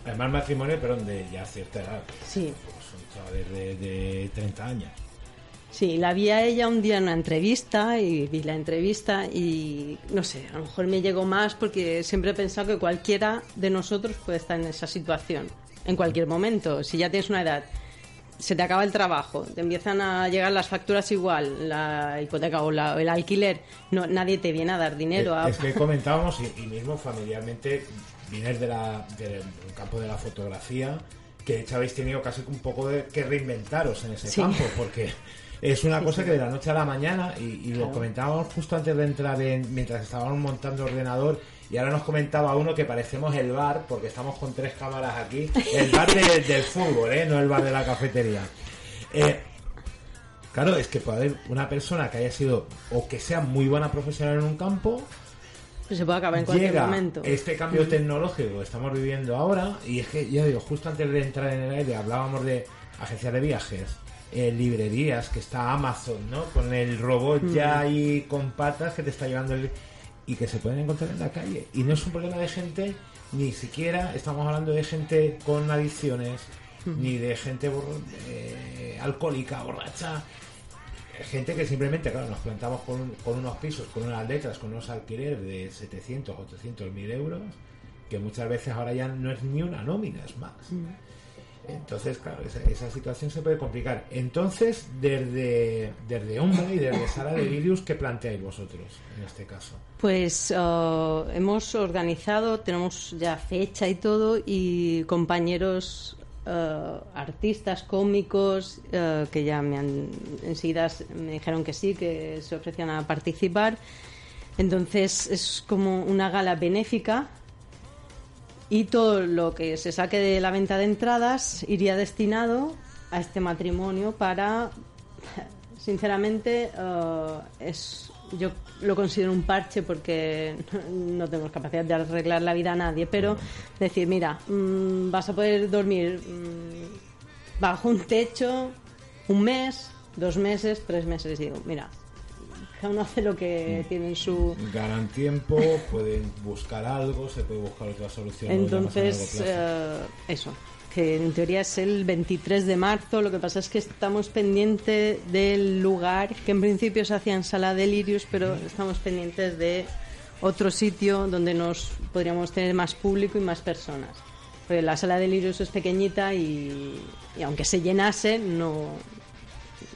Además, matrimonio, pero de ya cierta edad. sí, Pues son de, de 30 años. Sí, la vi a ella un día en una entrevista y vi la entrevista y no sé, a lo mejor me llegó más porque siempre he pensado que cualquiera de nosotros puede estar en esa situación en cualquier momento. Si ya tienes una edad, se te acaba el trabajo, te empiezan a llegar las facturas igual, la hipoteca o la- el alquiler, no, nadie te viene a dar dinero. a- Es que comentábamos, y, y mismo familiarmente, vienes de la, del campo de la fotografía, que de hecho habéis tenido casi un poco de que reinventaros en ese Sí. campo, porque es una cosa que de la noche a la mañana, y, y lo comentábamos justo antes de entrar en, mientras estábamos montando ordenador, y ahora nos comentaba uno que parecemos el bar, porque estamos con tres cámaras aquí, el bar de- del fútbol, ¿eh? no el bar de la cafetería. Eh, Claro, es que puede haber una persona que haya sido o que sea muy buena profesional en un campo, se puede acabar en cualquier llega momento. este cambio Mm. tecnológico que estamos viviendo ahora y es que ya digo, justo antes de entrar en el aire hablábamos de agencias de viajes, eh, librerías, que está Amazon, ¿no? Con el robot Mm. ya ahí con patas que te está llevando el... y que se pueden encontrar en la calle. Y no es un problema de gente, ni siquiera estamos hablando de gente con adicciones, Mm. ni de gente eh, alcohólica, borracha, gente que simplemente, claro, nos plantamos con, un- con unos pisos, con unas letras, con unos alquileres de 700, 800 mil euros, que muchas veces ahora ya no es ni una nómina, es más. Entonces, claro, esa, esa situación se puede complicar. Entonces, desde, desde Umbra y desde Sala de Virius, ¿qué planteáis vosotros en este caso? Pues eh, hemos organizado, tenemos ya fecha y todo, y compañeros eh, artistas, cómicos, eh, que ya me han enseguida me dijeron que sí, que se ofrecían a participar. Entonces es como una gala benéfica y todo lo que se saque de la venta de entradas iría destinado a este matrimonio para sinceramente eh, es yo lo considero un parche porque no tenemos capacidad de arreglar la vida a nadie pero decir mira mm, vas a poder dormir mm, bajo un techo un mes dos meses tres meses digo mira cada uno hace lo que tiene en su Ganan tiempo, pueden buscar algo, se puede buscar otra solución. entonces, eh, eso, que en teoría es el 23 de marzo. Lo que pasa es que estamos pendientes del lugar, que en principio se hacía en Sala Delirius, pero estamos pendientes de otro sitio donde nos podríamos tener más público y más personas. Porque la Sala Delirius es pequeñita y, y aunque se llenase, no,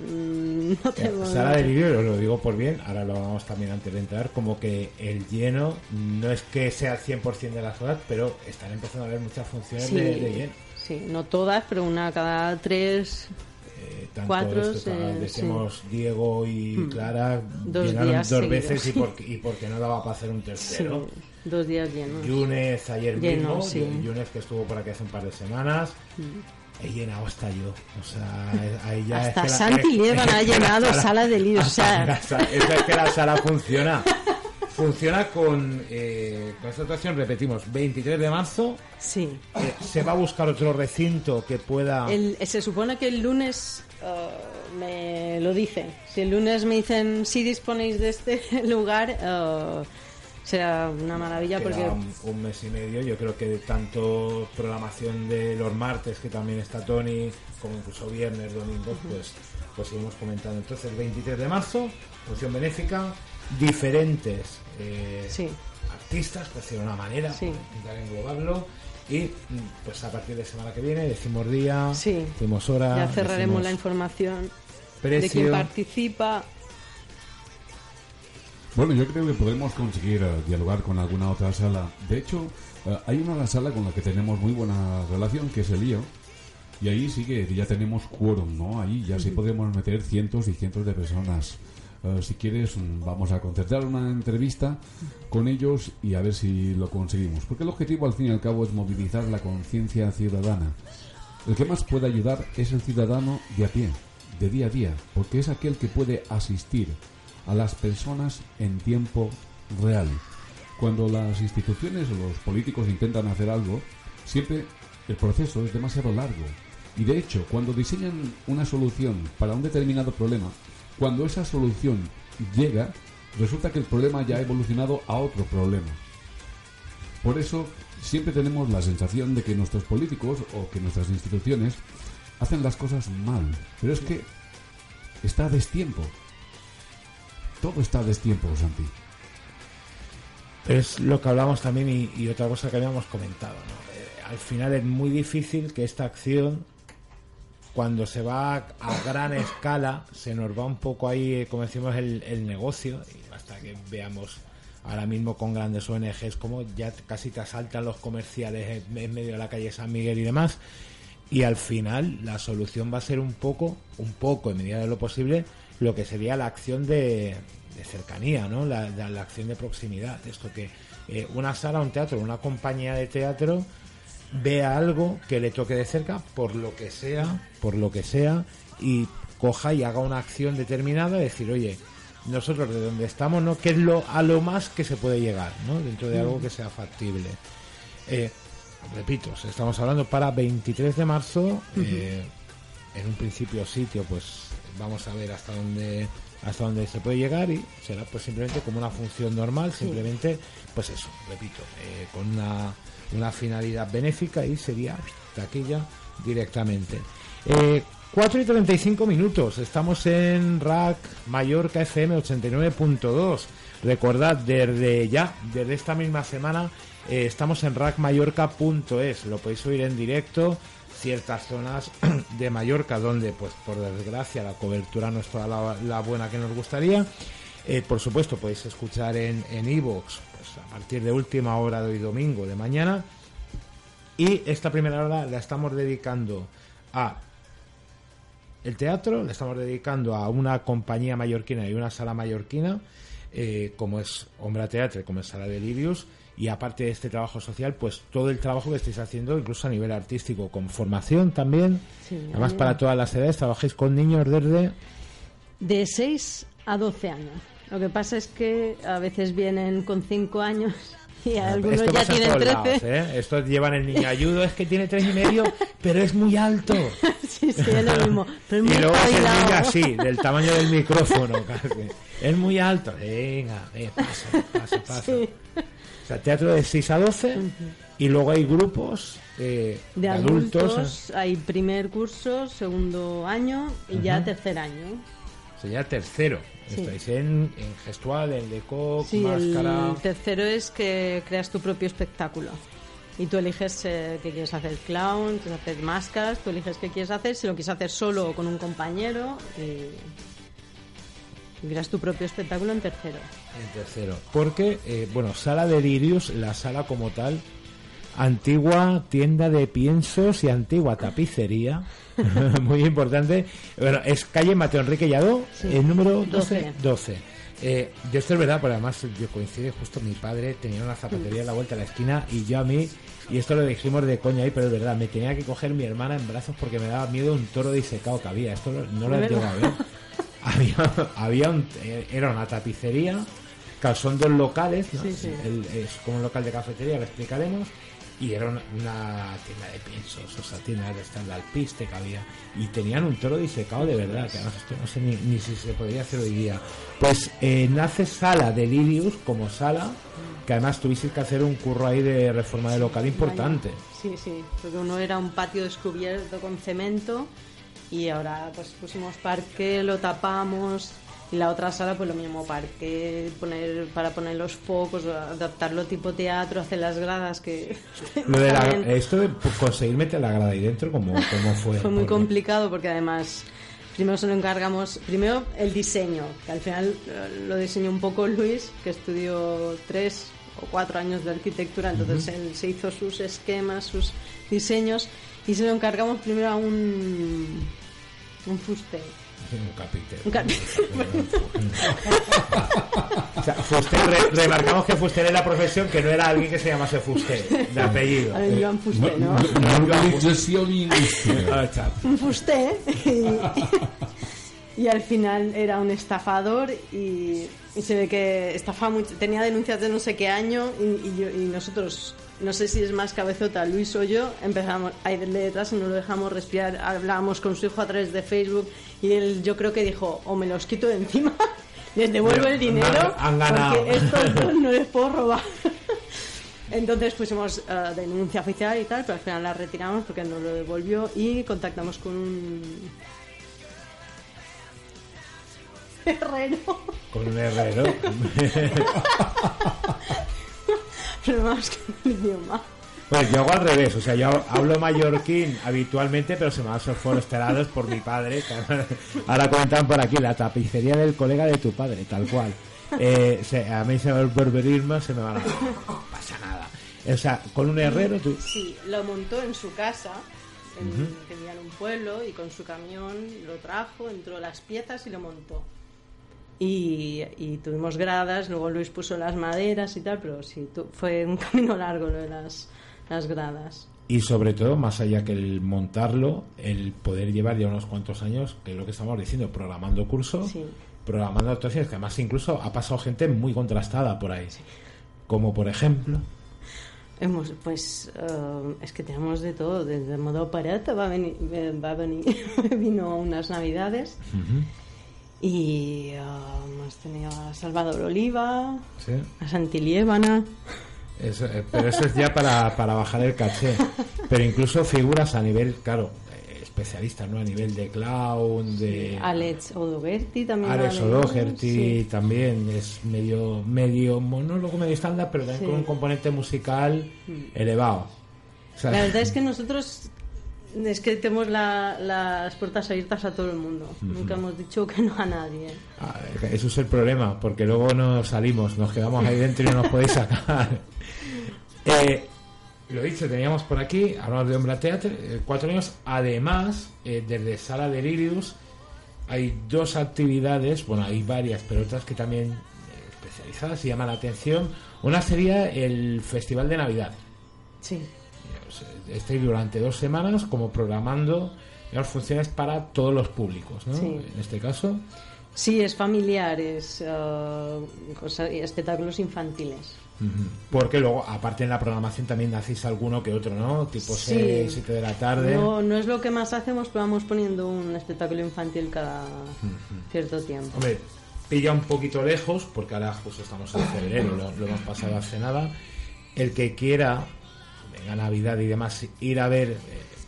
mm, no tenemos... Sala de os lo digo por bien, ahora lo vamos también antes de entrar, como que el lleno no es que sea el 100% de las horas, pero están empezando a haber muchas funciones Sí, de, de lleno. sí, no todas, pero una cada tres, Eh, tanto cuatro. esto, sí, decimos Diego y Mm. Clara Dos llenaron días dos seguidos. veces y porque, y porque no daba para hacer un sí, tercero. dos días llenos. Yunes ayer Lleno, mismo, sí. Yunes que estuvo por aquí hace un par de semanas. Mm. He llenado hasta yo. O sea, ahí ya Hasta es que la- Santi es- Lieban es ha la llenado sala- sala de líos. O sea, la es que la sala funciona. Funciona con, eh, con esta actuación, repetimos, 23 de marzo. sí. Eh, se va a buscar otro recinto que pueda. El- se supone que el lunes eh, me lo dicen. Si el lunes me dicen si disponéis de este lugar, eh, será una maravilla Queda porque un, un mes y medio. Yo creo que de tanto programación de los martes, que también está Tony, como incluso viernes, domingos, pues, pues iremos comentando. Entonces, 23 de marzo, función benéfica, diferentes eh, Sí. artistas, por decirlo de una manera, Sí. intentar englobarlo. Y mm, pues a partir de semana que viene decimos día, Sí. decimos hora, ya cerraremos la información de quién participa. Bueno, yo creo que podemos conseguir eh, dialogar con alguna otra sala. De hecho, eh, hay una sala con la que tenemos muy buena relación, que es el IO. Y ahí sí que ya tenemos quórum, ¿no? Ahí ya sí podemos meter cientos y cientos de personas. Eh, si quieres, mm, vamos a concertar una entrevista con ellos y a ver si lo conseguimos. Porque el objetivo, al fin y al cabo, es movilizar la conciencia ciudadana. El que más puede ayudar es el ciudadano de a pie, de día a día, porque es aquel que puede asistir a las personas en tiempo real. Cuando las instituciones o los políticos intentan hacer algo, siempre el proceso es demasiado largo. Y de hecho, cuando diseñan una solución para un determinado problema, cuando esa solución llega, resulta que el problema ya ha evolucionado a otro problema. Por eso siempre tenemos la sensación de que nuestros políticos o que nuestras instituciones hacen las cosas mal. Pero es que está a destiempo. Todo está a destiempo, Santi. Es lo que hablamos también y, otra cosa que habíamos comentado. Eh, al final es muy difícil que esta acción, cuando se va a, gran escala, se nos va un poco ahí, eh, como decimos, el, negocio. Hasta que veamos ahora mismo con grandes ONGs como ya casi te asaltan los comerciales en, en medio de la calle San Miguel y demás. Y al final la solución va a ser un poco, un poco en medida de lo posible, lo que sería la acción de, de cercanía, ¿no? La, la- la acción de proximidad. Esto que eh, una sala, un teatro, una compañía de teatro vea algo que le toque de cerca, por lo que sea, por lo que sea, y coja y haga una acción determinada, decir, oye, nosotros de donde estamos, ¿no? ¿Qué es lo, a lo más que se puede llegar, ¿no? Dentro de algo que sea factible. Eh, repito, estamos hablando para 23 de marzo, eh, en un principio sitio, pues vamos a ver hasta dónde hasta dónde se puede llegar y será pues simplemente como una función normal, simplemente pues eso, repito, eh, con una, una finalidad benéfica y sería taquilla directamente. Eh, 4 y 35 minutos, estamos en RAC Mallorca FM 89.2. Recordad, desde ya, desde esta misma semana, eh, estamos en rackmallorca.es, lo podéis oír en directo, ciertas zonas de Mallorca donde, pues por desgracia, la cobertura no es toda la, la buena que nos gustaría. Eh, por supuesto, podéis escuchar en en iVoox, pues, a partir de última hora de hoy domingo de mañana. Y esta primera hora la estamos dedicando a el teatro, le estamos dedicando a una compañía mallorquina y una sala mallorquina, eh, como es Ombra Teatre, como es Sala Delirius, y aparte de este trabajo social, pues todo el trabajo que estáis haciendo, incluso a nivel artístico, con formación también. Sí, Además, para todas las edades, trabajáis con niños desde... De 6 a 12 años. Lo que pasa es que a veces vienen con 5 años y algunos Esto ya tienen todos 13. lados, ¿eh? Estos llevan el niño ayudo, es que tiene tres y medio, pero es muy alto. sí, sí, es lo mismo. Pero es Y luego es el espabilado. niño así, del tamaño del micrófono, casi. Es muy alto. Venga, eh, pasa, pasa, pasa. Sí. Sea, teatro de 6 a 12 y luego hay grupos eh, De adultos, hay primer curso, segundo año y ya tercer año. O sea, ya tercero. Sí. Estáis en, en gestual, en Sí, máscara. el tercero es que creas tu propio espectáculo. Y tú eliges eh, qué quieres hacer, clown, quieres hacer máscaras, tú eliges qué quieres hacer, si lo quieres hacer solo o con un compañero. Y, creas tu propio espectáculo en tercero. En tercero. Porque, eh, bueno, Sala de Lirius, la sala como tal, antigua tienda de piensos y antigua tapicería. Muy importante. Bueno, es calle Mateo Enrique Lladó, el número 12. 12. Eh, yo esto es verdad, pero además yo coincide justo mi padre tenía una zapatería a la vuelta de la esquina y yo a mí, y esto lo dijimos de coña ahí, pero es verdad, me tenía que coger mi hermana en brazos porque me daba miedo un toro disecado que había. Esto no- lo ¿De he llegado a ver. había, había un, eh, era una tapicería, claro, son dos locales, ¿no? Sí, sí. El- es como un local de cafetería, lo explicaremos, y era una, una tienda de piensos, o sea, tienda de estar de alpiste que había, y tenían un toro disecado de verdad, que además esto no sé ni, ni si se podría hacer hoy día. Pues eh, nace Sala de Lirius como sala, que además tuvisteis que hacer un curro ahí de reforma de local importante. Sí, sí, porque uno era un patio descubierto con cemento y ahora pues pusimos parque, lo tapamos y la otra sala pues lo mismo, parque, poner para poner los focos, adaptarlo tipo teatro, hacer las gradas que Lo de la- esto de pues, conseguir meter la grada ahí dentro, como cómo fue? fue muy Porque- complicado porque además primero se lo encargamos, primero el diseño, que al final eh, lo diseñó un poco Luis, que estudió tres o cuatro años de arquitectura, entonces Ujú. él se hizo sus esquemas, sus diseños y se lo encargamos primero a un un fuste. Un capítulo. Un capi- O sea, Fuster, re- remarcamos que Fuster es la profesión que no era alguien que se llamase Fuster, de apellido. A ver, Joan Fuster, ¿no? Ah, y al final era un estafador y, y se ve que estafaba mucho, tenía denuncias de no sé qué año y, y yo- y nosotros no sé si es más cabezota Luis o yo empezamos a irle detrás y no lo dejamos respirar hablábamos con su hijo a través de Facebook y él yo creo que dijo o me los quito de encima les devuelvo el dinero Han ganado. porque estos dos no les puedo robar entonces pusimos eh, denuncia oficial y tal, pero al final la retiramos porque nos lo devolvió y contactamos con un herrero. Con un herrero. Pero más que el idioma. Pues yo hago al revés, o sea, yo hablo mallorquín habitualmente, pero se me van a ser foresterados por mi padre. Ahora comentan por aquí, la tapicería del colega de tu padre, tal cual. Eh, se- a mí se me va el berberismo, se me van a... No pasa nada. O sea, con un herrero tú... Sí, lo montó en su casa, en, que vivía en un pueblo, y con su camión lo trajo, entró las piezas y lo montó. Y, y tuvimos gradas, luego Luis puso las maderas y tal, pero sí, tu- fue un camino largo lo de las, las gradas. Y sobre todo, más allá que el montarlo, el poder llevar ya unos cuantos años, que es lo que estamos diciendo, programando cursos, Sí. programando actuaciones, que además incluso ha pasado gente muy contrastada por ahí. Como por ejemplo... Hemos, pues eh, es que tenemos de todo, desde modo opereta va a venir, eh, va a venir vino unas navidades y eh, hemos tenido a Salvador Oliva, Sí. a Santiliébana. Eso, eh, pero eso es ya para, para bajar el caché. Pero incluso figuras a nivel, claro, eh, especialistas, ¿no? A nivel de clown, de... Alex Odoberti también. Alex sí. también es medio medio monólogo, medio estándar, pero también Sí. con un componente musical Mm. elevado. O sea, La verdad es que nosotros es que tenemos la- las puertas abiertas a todo el mundo. Ujú. Nunca hemos dicho que no a nadie. ah, eso es el problema, porque luego no salimos, nos quedamos ahí dentro y no nos podéis sacar. Eh, lo dicho, teníamos por aquí, hablamos de Ombra Theatre, eh, cuatro años. Además, eh, desde Sala Delirius hay dos actividades, bueno, hay varias, pero otras que también eh, especializadas y llaman la atención. Una sería el Festival de Navidad. Sí. Estoy durante dos semanas como programando las funciones para todos los públicos, ¿no? Sí. En este caso. Sí, es familiar, es eh, espectáculos infantiles. Porque luego, aparte en la programación, también hacéis alguno que otro, ¿no? Tipo Sí. 6, 7 de la tarde. No, no es lo que más hacemos, pero vamos poniendo un espectáculo infantil cada cierto tiempo. Hombre, pilla un poquito lejos, porque ahora justo estamos en febrero, lo, lo hemos pasado hace nada. El que quiera, venga Navidad y demás, ir a ver eh,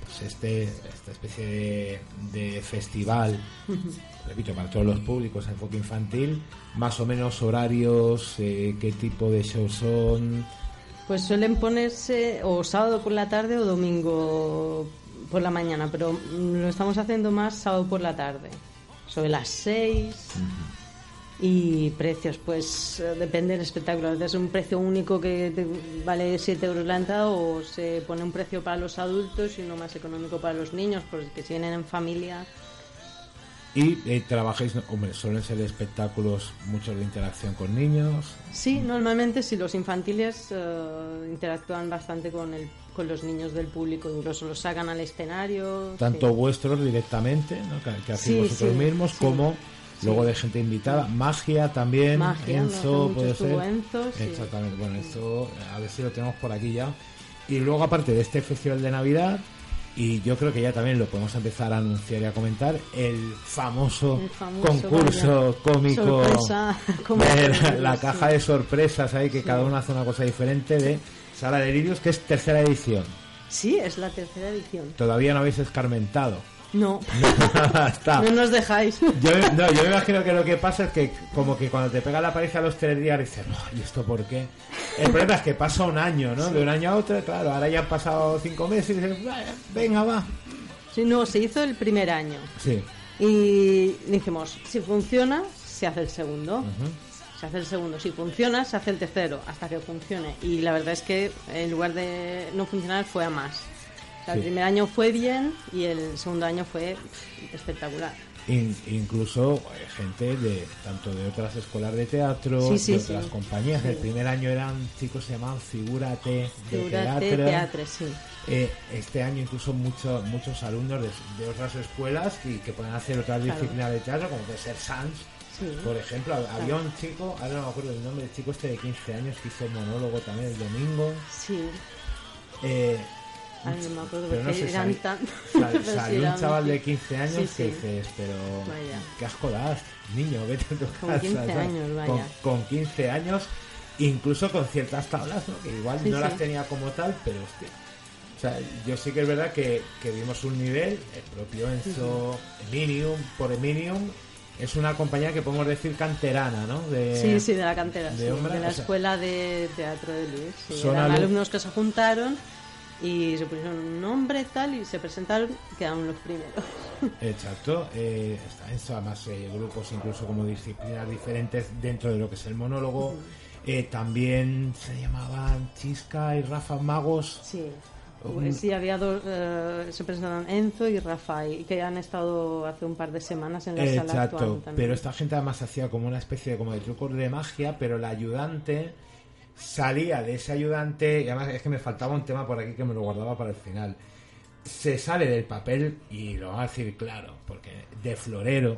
pues este, esta especie de, de festival, repito, para todos los públicos, enfoque infantil, más o menos horarios, eh, qué tipo de shows son. Pues suelen ponerse o sábado por la tarde o domingo por la mañana, pero lo estamos haciendo más sábado por la tarde, sobre las 6. Y precios, pues eh, depende del espectáculo. Es un precio único que te vale 7 euros la entrada o se pone un precio para los adultos y uno más económico para los niños, porque si vienen en familia. Y eh, trabajáis, hombre, suelen ser espectáculos muchos de interacción con niños. Sí, normalmente sí, los infantiles eh, interactúan bastante con, el, con los niños del público, incluso los sacan al escenario. tanto sí. vuestros directamente, ¿no? que, que hacéis Sí, vosotros sí, mismos, como. Luego de gente invitada. Magia también, Magia, Enzo, puede ser. Enzo, sí. Exactamente, bueno, Enzo, a ver si lo tenemos por aquí ya. Y luego, aparte de este festival de Navidad, y yo creo que ya también lo podemos empezar a anunciar y a comentar, el famoso, El famoso, concurso vaya, cómico sorpresa, como de la, caja de sorpresas ahí, que Sí. cada uno hace una cosa diferente de Sala de Lirios, que es tercera edición. Sí, es la tercera edición. Todavía no habéis escarmentado. No, Está. no nos dejáis. Yo, no, yo me imagino que lo que pasa es que como que cuando te pega la paliza a los tres días dices, "No, ¿y esto por qué? El problema es que pasa un año, ¿no? De un año a otro, claro, ahora ya han pasado cinco meses y dices, "Vaya, venga, va. Sí, no, se hizo el primer año. Sí. Y dijimos, si funciona, se hace el segundo. Se hace el segundo. Si funciona, se hace el tercero, hasta que funcione. Y la verdad es que en lugar de no funcionar, fue a más. O sea, Sí. El primer año fue bien y el segundo año fue espectacular. In- incluso eh, gente de tanto de otras escuelas de teatro, Sí, sí, de otras compañías. El primer año eran chicos se llamaban Figúrate de teatro. teatro, sí. Eh, este año incluso mucho- muchos alumnos de, de otras escuelas y que pueden hacer otras Claro. disciplinas de teatro, como puede ser Sans, Sí. por ejemplo. Había Claro. un chico, ahora no me acuerdo el nombre, el chico este de 15 años que hizo monólogo también el domingo. Sí. Eh, Ay, no me acuerdo pero no sé, eran tan... sal- salió un chaval de muy- 15 años Sí, que sí. dices, pero Vaya. qué asco das, niño, vete a tu Con casa. 15 ¿sabes? años, vaya. Con, con 15 años, incluso con ciertas tablas, ¿no? que igual Sí, no las tenía como tal, pero hostia. O sea, yo sí que es verdad que, que vimos un nivel, el propio Enzo Eminium, por Eminium, es una compañía que podemos decir canterana, ¿no? De, Sí, sí, de la cantera, de sí, de, la o sea, escuela de teatro de Luis. sí. Son Eran alu- alumnos que se juntaron y se pusieron un nombre tal y se presentaron y quedaron los primeros. Exacto, eh, está además eh, grupos incluso como disciplinas diferentes dentro de lo que es el monólogo. Eh, también se llamaban Chisca y Rafa Magos. Sí. Pues sí, había dos, eh, se presentaron Enzo y Rafael, que han estado hace un par de semanas en la sala actuando Exacto, también. pero esta gente además hacía como una especie de, como de trucos de magia, pero el ayudante salía de ese ayudante, y además es que me faltaba un tema por aquí que me lo guardaba para el final. Se sale del papel, y lo va a decir claro, porque de florero,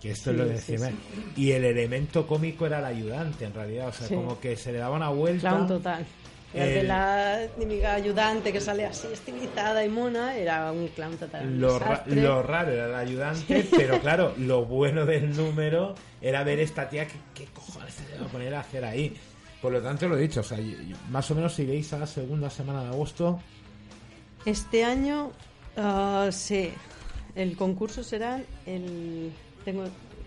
que esto es lo de sí, encima, sí. y el elemento cómico era el ayudante en realidad, o sea, como que se le daba una vuelta. Clown total. El de la típica ayudante que sale así estilizada y mona, era un clown total. Lo, ra- desastre. lo raro era el ayudante, pero claro, lo bueno del número era ver esta tía que qué cojones se va a poner a hacer ahí. Por lo tanto, lo he dicho, o sea, más o menos si veis a la segunda semana de agosto, Este año, ah, sí, el concurso será el... Tengo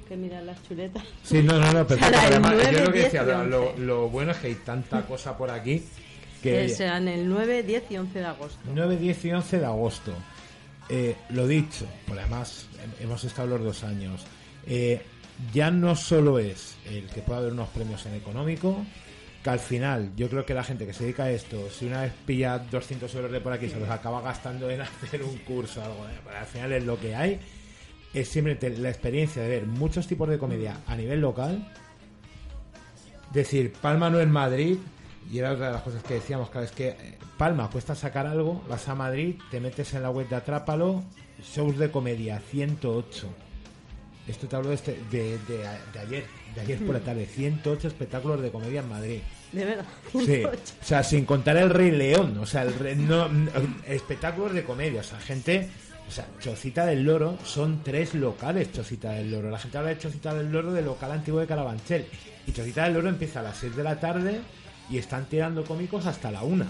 que mirar las chuletas. Sí, no, no, no, el Además, 9, yo lo que 10 decía, lo, lo- 11. lo bueno es que hay tanta cosa por aquí Que serán el 9, 10 y 11 de agosto. 9, 10 y 11 de agosto. Eh, lo dicho, por además hem- hemos estado los dos años. eh, ya no solo es el que pueda haber unos premios en económico, que al final yo creo que la gente que se dedica a esto, si una vez pilla 200 euros de por aquí, se los acaba gastando en hacer un curso o algo, eh, pero al final es lo que hay. Es simplemente la experiencia de ver muchos tipos de comedia a nivel local. Decir, Palma no es Madrid, y era otra de las cosas que decíamos, claro, es que eh, Palma cuesta sacar algo, vas a Madrid, te metes en la web de Atrápalo, shows de comedia, 108. Esto te hablo de, este- de, de- de ayer, de ayer por la tarde, 108 espectáculos de comedia en Madrid. De verdad. Sí, o sea, sin contar el Rey León, o sea, el Rey- no, espectáculos de comedia, o sea, gente, o sea, Chocita del Loro son tres locales, Chocita del Loro. La gente habla de Chocita del Loro del local antiguo de Carabanchel. Y Chocita del Loro empieza a las 6 de la tarde y están tirando cómicos hasta la una.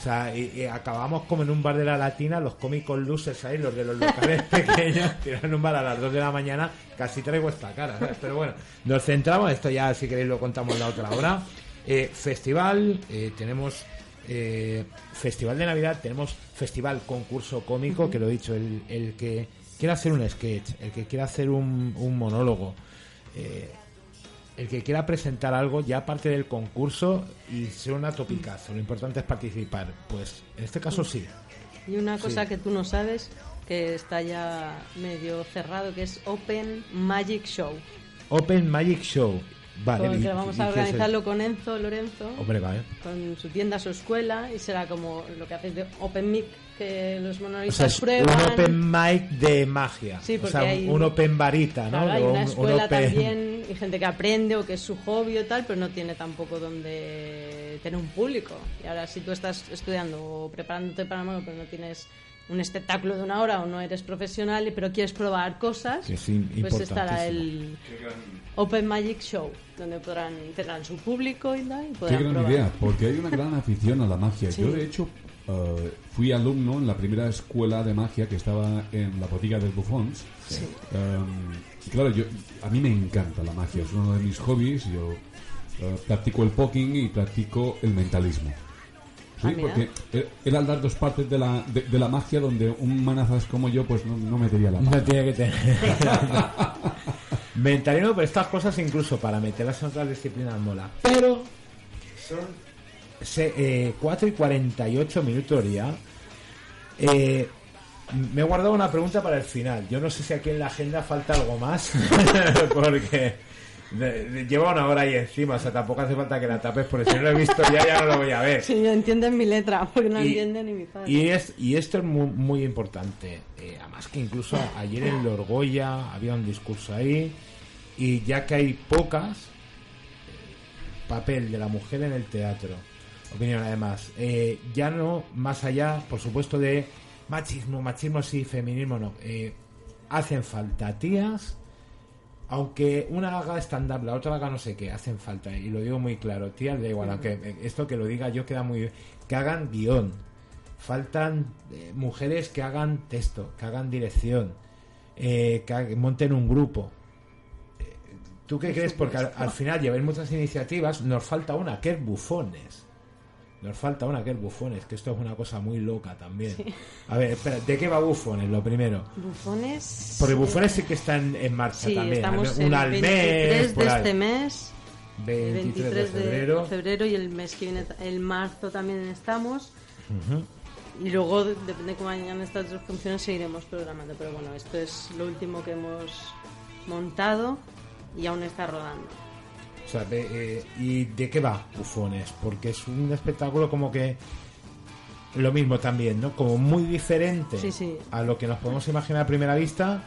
O sea, y, y acabamos como en un bar de la Latina, los cómicos luces ahí, los de los locales pequeños, tiran un bar a las 2 de la mañana, casi traigo esta cara, ¿sabes? Pero bueno, nos centramos, esto ya si queréis lo contamos la otra hora. Eh, festival, eh, tenemos eh, festival de Navidad, tenemos festival concurso cómico, que lo he dicho, el, el que quiera hacer un sketch, el que quiera hacer un, un monólogo, eh, el que quiera presentar algo ya aparte del concurso y ser una topicazo, lo importante es participar. Pues en este caso sí. Y una cosa Sí. que tú no sabes, que está ya medio cerrado, que es Open Magic Show. Open Magic Show. Vale. Con y- que vamos a organizarlo con Enzo Lorenzo, Hombre, vale. con su tienda, su escuela, y será como lo que haces de Open Mic, que los O sea, prueban. un open mic de magia. Sí, o sea, hay- un open varita, ¿no? Claro, hay O una un- un escuela open- también y gente que aprende o que es su hobby o tal, pero no tiene tampoco donde tener un público. Y ahora si tú estás estudiando o preparándote para algo, pero no tienes un espectáculo de una hora o no eres profesional, y- pero quieres probar cosas, Que in- pues estará el Open Magic Show, donde podrán tendrán su público y tal, y Qué podrán gran probar. idea, porque hay una gran afición a la magia. Sí. Yo, de hecho, eh, fui alumno en la primera escuela de magia que estaba en la botiga del Buffons. Sí. Um, y claro, yo, a mí me encanta la magia, es uno de mis hobbies. Yo eh, practico el poking y practico el mentalismo. Sí, Ah, porque er- eran las dos partes de la, de, de la magia donde un manazas como yo pues no, no metería la pata. No tiene que tener. Mentalismo, pero estas cosas incluso para meterlas en otras disciplinas mola. Pero son se- eh, 4 y 48 minutos ya. Eh, me he guardado una pregunta para el final. Yo no sé si aquí en la agenda falta algo más. porque lleva una hora ahí encima. O sea, tampoco hace falta que la tapes. Porque si no lo he visto ya, ya no lo voy a ver. Sí, entienden mi letra, porque no Y- entiende ni mi padre. Y, es, y esto es muy, muy importante. Eh, además que incluso ayer en Lorgoya había un discurso ahí. Y ya que hay pocas, eh, papel de la mujer en el teatro. Opinión además. Eh, ya no más allá, por supuesto, de machismo, machismo sí, feminismo no. Eh, hacen falta tías. Aunque una haga stand-up, la otra haga no sé qué, hacen falta, y lo digo muy claro, tías, da igual, aunque eh, esto que lo diga yo queda muy bien, que hagan guion, faltan eh, mujeres que hagan texto, que hagan dirección, eh, que monten un grupo. ¿Tú qué crees? Porque al, al final lleváis muchas iniciativas, nos falta una, que es bufones. Nos falta una, que es bufones, que esto es una cosa muy loca también. A ver, espera, ¿de qué va bufones? Lo primero. Bufones. Porque bufones sí que están en marcha Sí, también. estamos un al mes, 23 por de este mes. 23, 23 de febrero. febrero y el mes que viene, el marzo también estamos. Y luego, de- depende de cómo vayan estas dos funciones, seguiremos programando. Pero bueno, esto es lo último que hemos montado y aún está rodando. O sea, de, eh, ¿y de qué va Bufones? Porque es un espectáculo como que lo mismo también, ¿no? Como muy diferente Sí, sí. a lo que nos podemos imaginar a primera vista.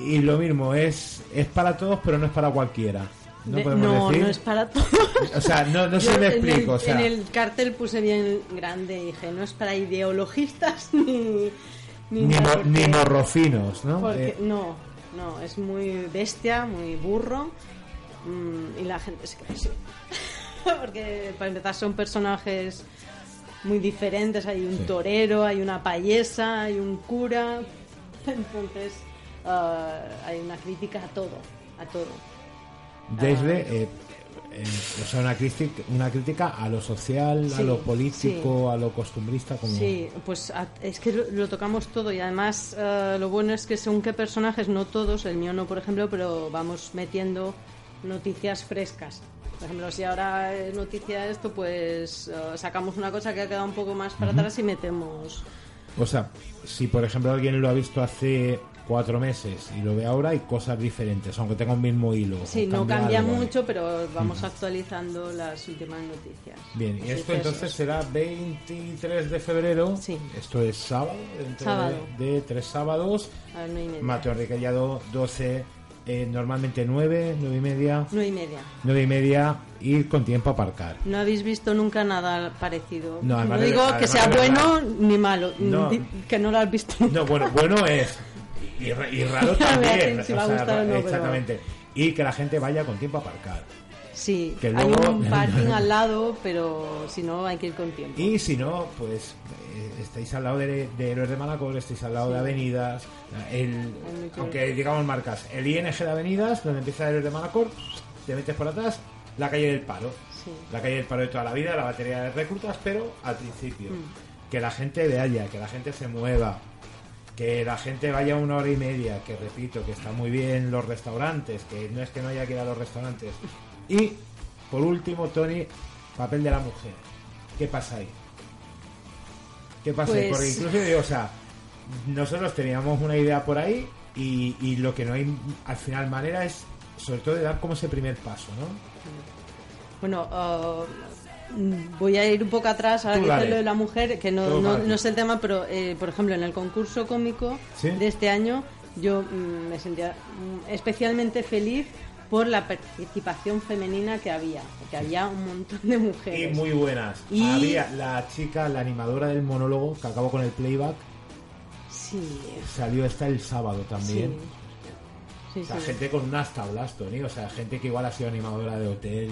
Y lo mismo, es, es para todos, pero no es para cualquiera. No De- no, decir. no es para todos. O sea, no, no Yo se me explico. el, o sea, en el cartel puse bien grande y dije, no es para ideologistas ni... ni, porque- ni morrofinos, ¿no? Porque, Eh, no, no, es muy bestia, muy burro y la gente se cree así. Porque para empezar son personajes muy diferentes, hay un Sí. torero, hay una payesa, hay un cura, entonces ah, hay una crítica a todo, a todo. desde. eh, eh, o sea, una crítica, una crítica a lo social, a lo político, a lo costumbrista. Como... Sí, pues a- es que lo, lo tocamos todo y además eh, lo bueno es que según qué personajes, no todos, el mío no por ejemplo, pero vamos metiendo noticias frescas. Por ejemplo, si ahora es noticia esto, pues eh, sacamos una cosa que ha quedado un poco más para Ujú. atrás y metemos... O sea, si por ejemplo alguien lo ha visto hace cuatro meses y lo ve ahora, hay cosas diferentes, aunque tenga un mismo hilo. Sí, no cambia algo. mucho, pero vamos actualizando las últimas noticias. Bien, y esto entonces será 23 de febrero. Esto es sábado, dentro Sábado. De, de tres sábados. A y media. Mateo Enriquellado 12, eh, normalmente 9, 9 y media. Nueve y media. 9 y media, ir con tiempo a aparcar. No habéis visto nunca nada parecido. No, No, además de- digo que sea bueno ni malo, No. que no lo has visto. No, bueno, bueno es. Y, ra- y raro también. si o sea, no, pero- exactamente. Y que la gente vaya con tiempo a aparcar. Sí, Que hay un parking al lado, pero si no hay que ir con tiempo. Y si no, pues eh, estáis al lado de, de Héroes de Manacor, estáis al lado Sí. de Avenidas, el, aunque digamos marcas, el ING de Avenidas, donde empieza Héroes de Manacor, te metes por atrás, la calle del Paro. Sí. La calle del Paro de toda la vida, la batería de reclutas, pero al principio. Mm. Que la gente vaya, que la gente se mueva, que la gente vaya una hora y media, que repito, que está muy bien los restaurantes, que no es que no haya que ir a los restaurantes. Y, por último, Tony, papel de la mujer. ¿Qué pasa ahí? ¿Qué pasa ahí? Pues- Porque incluso, digo, o sea, nosotros teníamos una idea por ahí y, y lo que no hay al final manera es, sobre todo, de dar como ese primer paso, ¿no? Bueno, ah, voy a ir un poco atrás ahora que dices lo de la mujer, que no, no, es el tema, pero eh, por ejemplo en el concurso cómico ¿Sí? de este año yo mm, me sentía mm, especialmente feliz por la participación femenina que había, que había un montón de Y mujeres. muy buenas. Y- Había la chica, la animadora del monólogo, que acabó con el playback, Sí, salió esta el sábado también. sí, O sea, sí. gente con unas tablas, Tony. O sea, gente que igual ha sido animadora de hotel,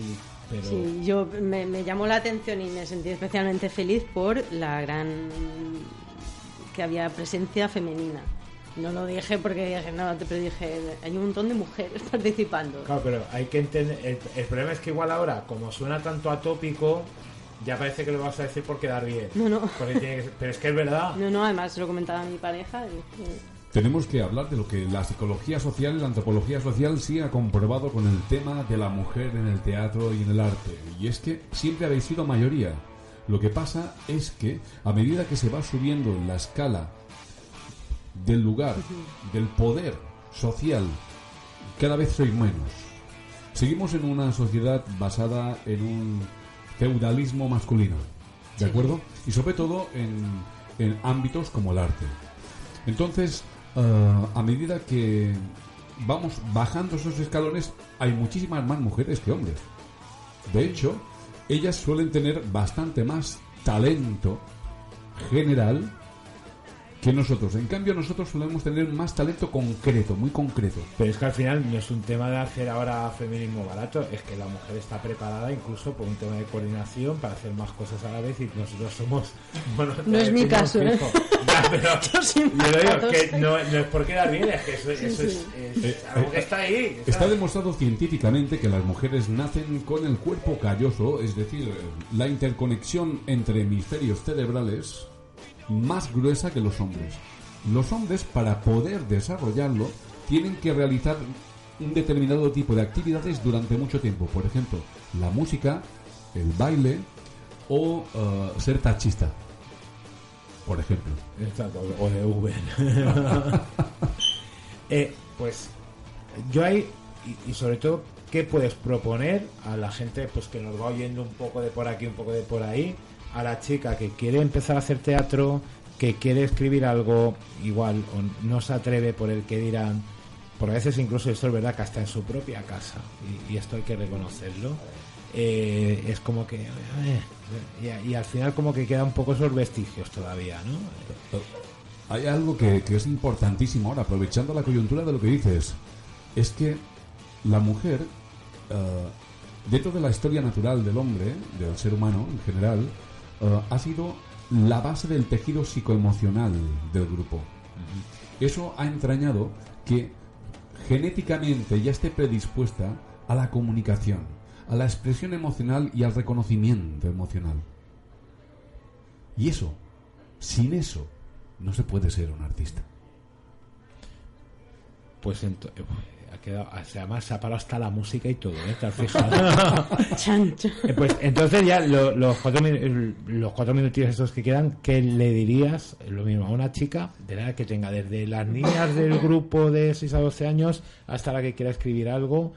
pero... Sí, yo me, me llamó la atención y me sentí especialmente feliz por la gran que había presencia femenina. No lo dije porque dije, no, pero dije, hay un montón de mujeres participando. Claro, pero hay que entender... El, el problema es que igual ahora, como suena tanto atópico, ya parece que lo vas a decir por quedar bien. No, no. Porque tiene que Pero es que es verdad. No, no, además lo comentaba mi pareja. y Tenemos que hablar de lo que la psicología social y la antropología social sí ha comprobado con el tema de la mujer en el teatro y en el arte. Y es que siempre habéis sido mayoría. Lo que pasa es que a medida que se va subiendo en la escala del lugar, del poder social, cada vez sois menos. Seguimos en una sociedad basada en un feudalismo masculino, ¿de Sí. acuerdo? Y sobre todo en, en ámbitos como el arte. Entonces, eh, a medida que vamos bajando esos escalones, hay muchísimas más mujeres que hombres. De hecho, ellas suelen tener bastante más talento general que nosotros. En cambio, nosotros solemos tener más talento concreto, muy concreto. Pero es que al final no es un tema de hacer ahora feminismo barato, es que la mujer está preparada incluso por un tema de coordinación para hacer más cosas a la vez y nosotros somos... Bueno, No es mi caso, ¿eh? Ya, pero Yo digo, que sí. no, no es por quedar bien, es que eso, Sí, eso sí. es, es Eh, algo que eh, está ahí. Está demostrado científicamente que las mujeres nacen con el cuerpo calloso, es decir, la interconexión entre hemisferios cerebrales más gruesa que los hombres. Los hombres, para poder desarrollarlo, tienen que realizar un determinado tipo de actividades durante mucho tiempo. Por ejemplo, la música, el baile o eh, ser taxista. Por ejemplo. Exacto, o de Uber. Eh, pues yo ahí, y, y sobre todo, ¿qué puedes proponer a la gente pues que nos va oyendo un poco de por aquí, un poco de por ahí? A la chica que quiere empezar a hacer teatro, que quiere escribir algo igual, o no se atreve por el que dirán, por a veces incluso esto es verdad que hasta en su propia casa, y, esto hay que reconocerlo, eh, es como que... eh, y, al final como que quedan poco esos vestigios todavía, ¿no? Hay algo que, que es importantísimo ahora, aprovechando la coyuntura de lo que dices, es que la mujer, eh, dentro de la historia natural del hombre, del ser humano en general, eh, ha sido la base del tejido psicoemocional del grupo. Eso ha entrañado que genéticamente ya esté predispuesta a la comunicación, a la expresión emocional y al reconocimiento emocional. Y eso, sin eso, no se puede ser un artista. Pues ento- eh, ha quedado, además se ha parado hasta la música y todo, ¿eh? ¿Te has fijado? Eh, pues entonces ya lo- los cuatro los cuatro minutillos estos que quedan, ¿qué le dirías lo mismo a una chica de la que tenga desde las niñas del grupo de 6 a 12 años hasta la que quiera escribir algo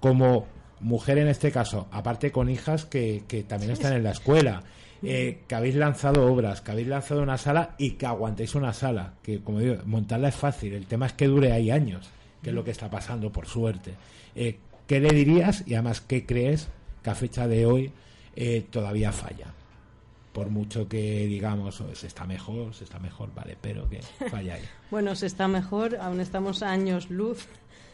como mujer en este caso, aparte con hijas que, que también están en la escuela, eh, que habéis lanzado obras, que habéis lanzado una sala y que aguantéis una sala, que como digo, montarla es fácil, el tema es que dure ahí años, que es lo que está pasando, por suerte. Eh, ¿Qué le dirías y además qué crees que a fecha de hoy eh, todavía falla? Por mucho que digamos, "Oh, se está mejor, se está mejor, vale, pero que falla ahí. Bueno, se está mejor, aún estamos a años luz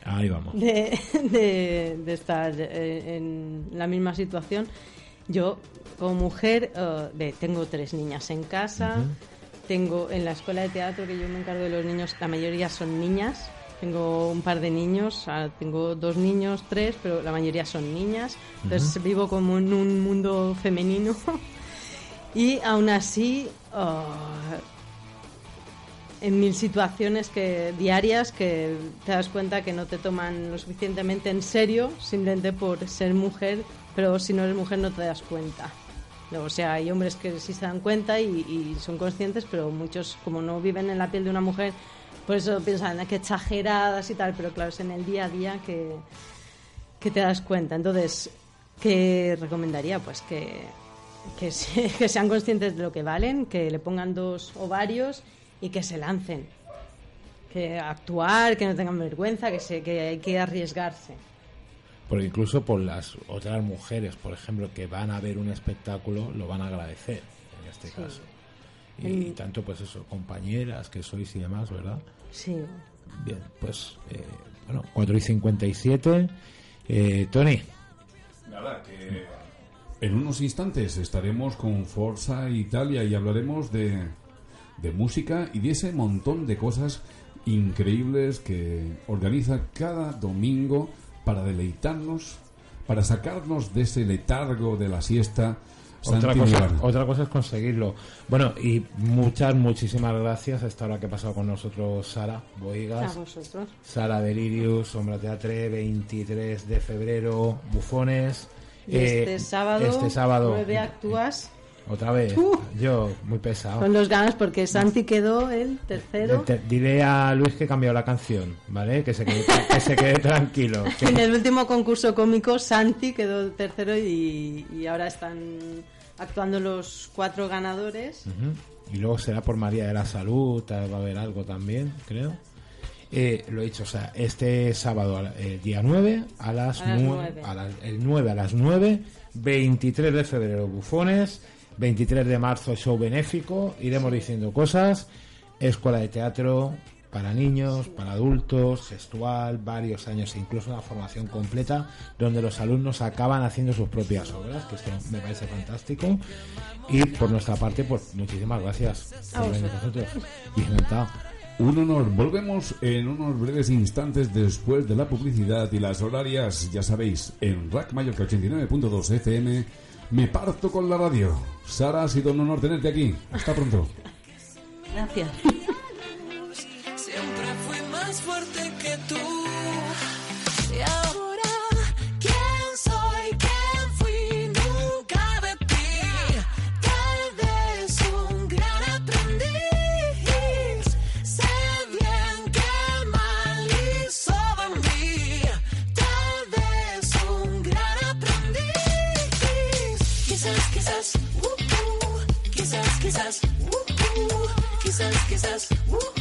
Ahí vamos. de, de- de estar eh, en la misma situación. Yo, como mujer, ve, tengo tres niñas en casa, tengo en la escuela de teatro que yo me encargo de los niños, la mayoría son niñas. Tengo un par de niños, ah, tengo dos niños, tres, pero la mayoría son niñas. Entonces vivo como en un mundo femenino. y aún así, ah, en mil situaciones que diarias que te das cuenta que no te toman lo suficientemente en serio simplemente por ser mujer, pero si no eres mujer no te das cuenta. O sea, hay hombres que sí se dan cuenta y, y son conscientes, pero muchos, como no viven en la piel de una mujer, por eso piensan "Ah, que exageradas y tal, pero claro, es en el día a día que, que te das cuenta. Entonces, ¿qué recomendaría? Pues que, que, se- que sean conscientes de lo que valen, que le pongan dos ovarios y que se lancen. Que actuar, que no tengan vergüenza, que, se, que hay que arriesgarse. Porque incluso por las otras mujeres, por ejemplo, que van a ver un espectáculo, lo van a agradecer, en este caso. Y, y tanto, pues eso, compañeras que sois y demás, ¿verdad? Sí. Bien, pues, eh, bueno, 4 y 57. Eh, Tony, Nada, que en unos instantes estaremos con Forza Italia y hablaremos de, de música y de ese montón de cosas increíbles que organiza cada domingo para deleitarnos, para sacarnos de ese letargo de la siesta. Otra cosa, Milano. otra cosa es conseguirlo. Bueno, y muchas, muchísimas gracias a esta hora que ha pasado con nosotros Sara A Boigas. vosotros. Sara Delirius, Sombra Teatre, 23 de febrero, Bufones. Y Eh, este sábado, este sábado, nueve actúas Otra vez, Uh. yo, muy pesado. con los ganas porque Santi quedó el tercero. Te- Dile a Luis que he cambiado la canción, ¿vale? Que se quede, que se quede tranquilo. que- En el último concurso cómico, Santi quedó tercero y, y ahora están actuando los cuatro ganadores. Ujú. Y luego será por María de la Salud, va a haber algo también, creo. Eh, lo he dicho, o sea, este sábado, el día 9, a las, A las nue- nueve. a las- el 9 a las 9, 23 de febrero, bufones, 23 de marzo, show benéfico, iremos diciendo cosas. escuela de teatro para niños, para adultos, gestual, varios años e incluso una formación completa donde los alumnos acaban haciendo sus propias obras, que esto me parece fantástico. Y por nuestra parte, pues muchísimas gracias por venir con nosotros. Y encantado. Un honor. Volvemos en unos breves instantes después de la publicidad y las horarias, ya sabéis, en Rack Mallorca 89.2 FM. Me parto con la radio. Sara, ha sido un honor tenerte aquí. Hasta pronto. Gracias. Quizás, uh,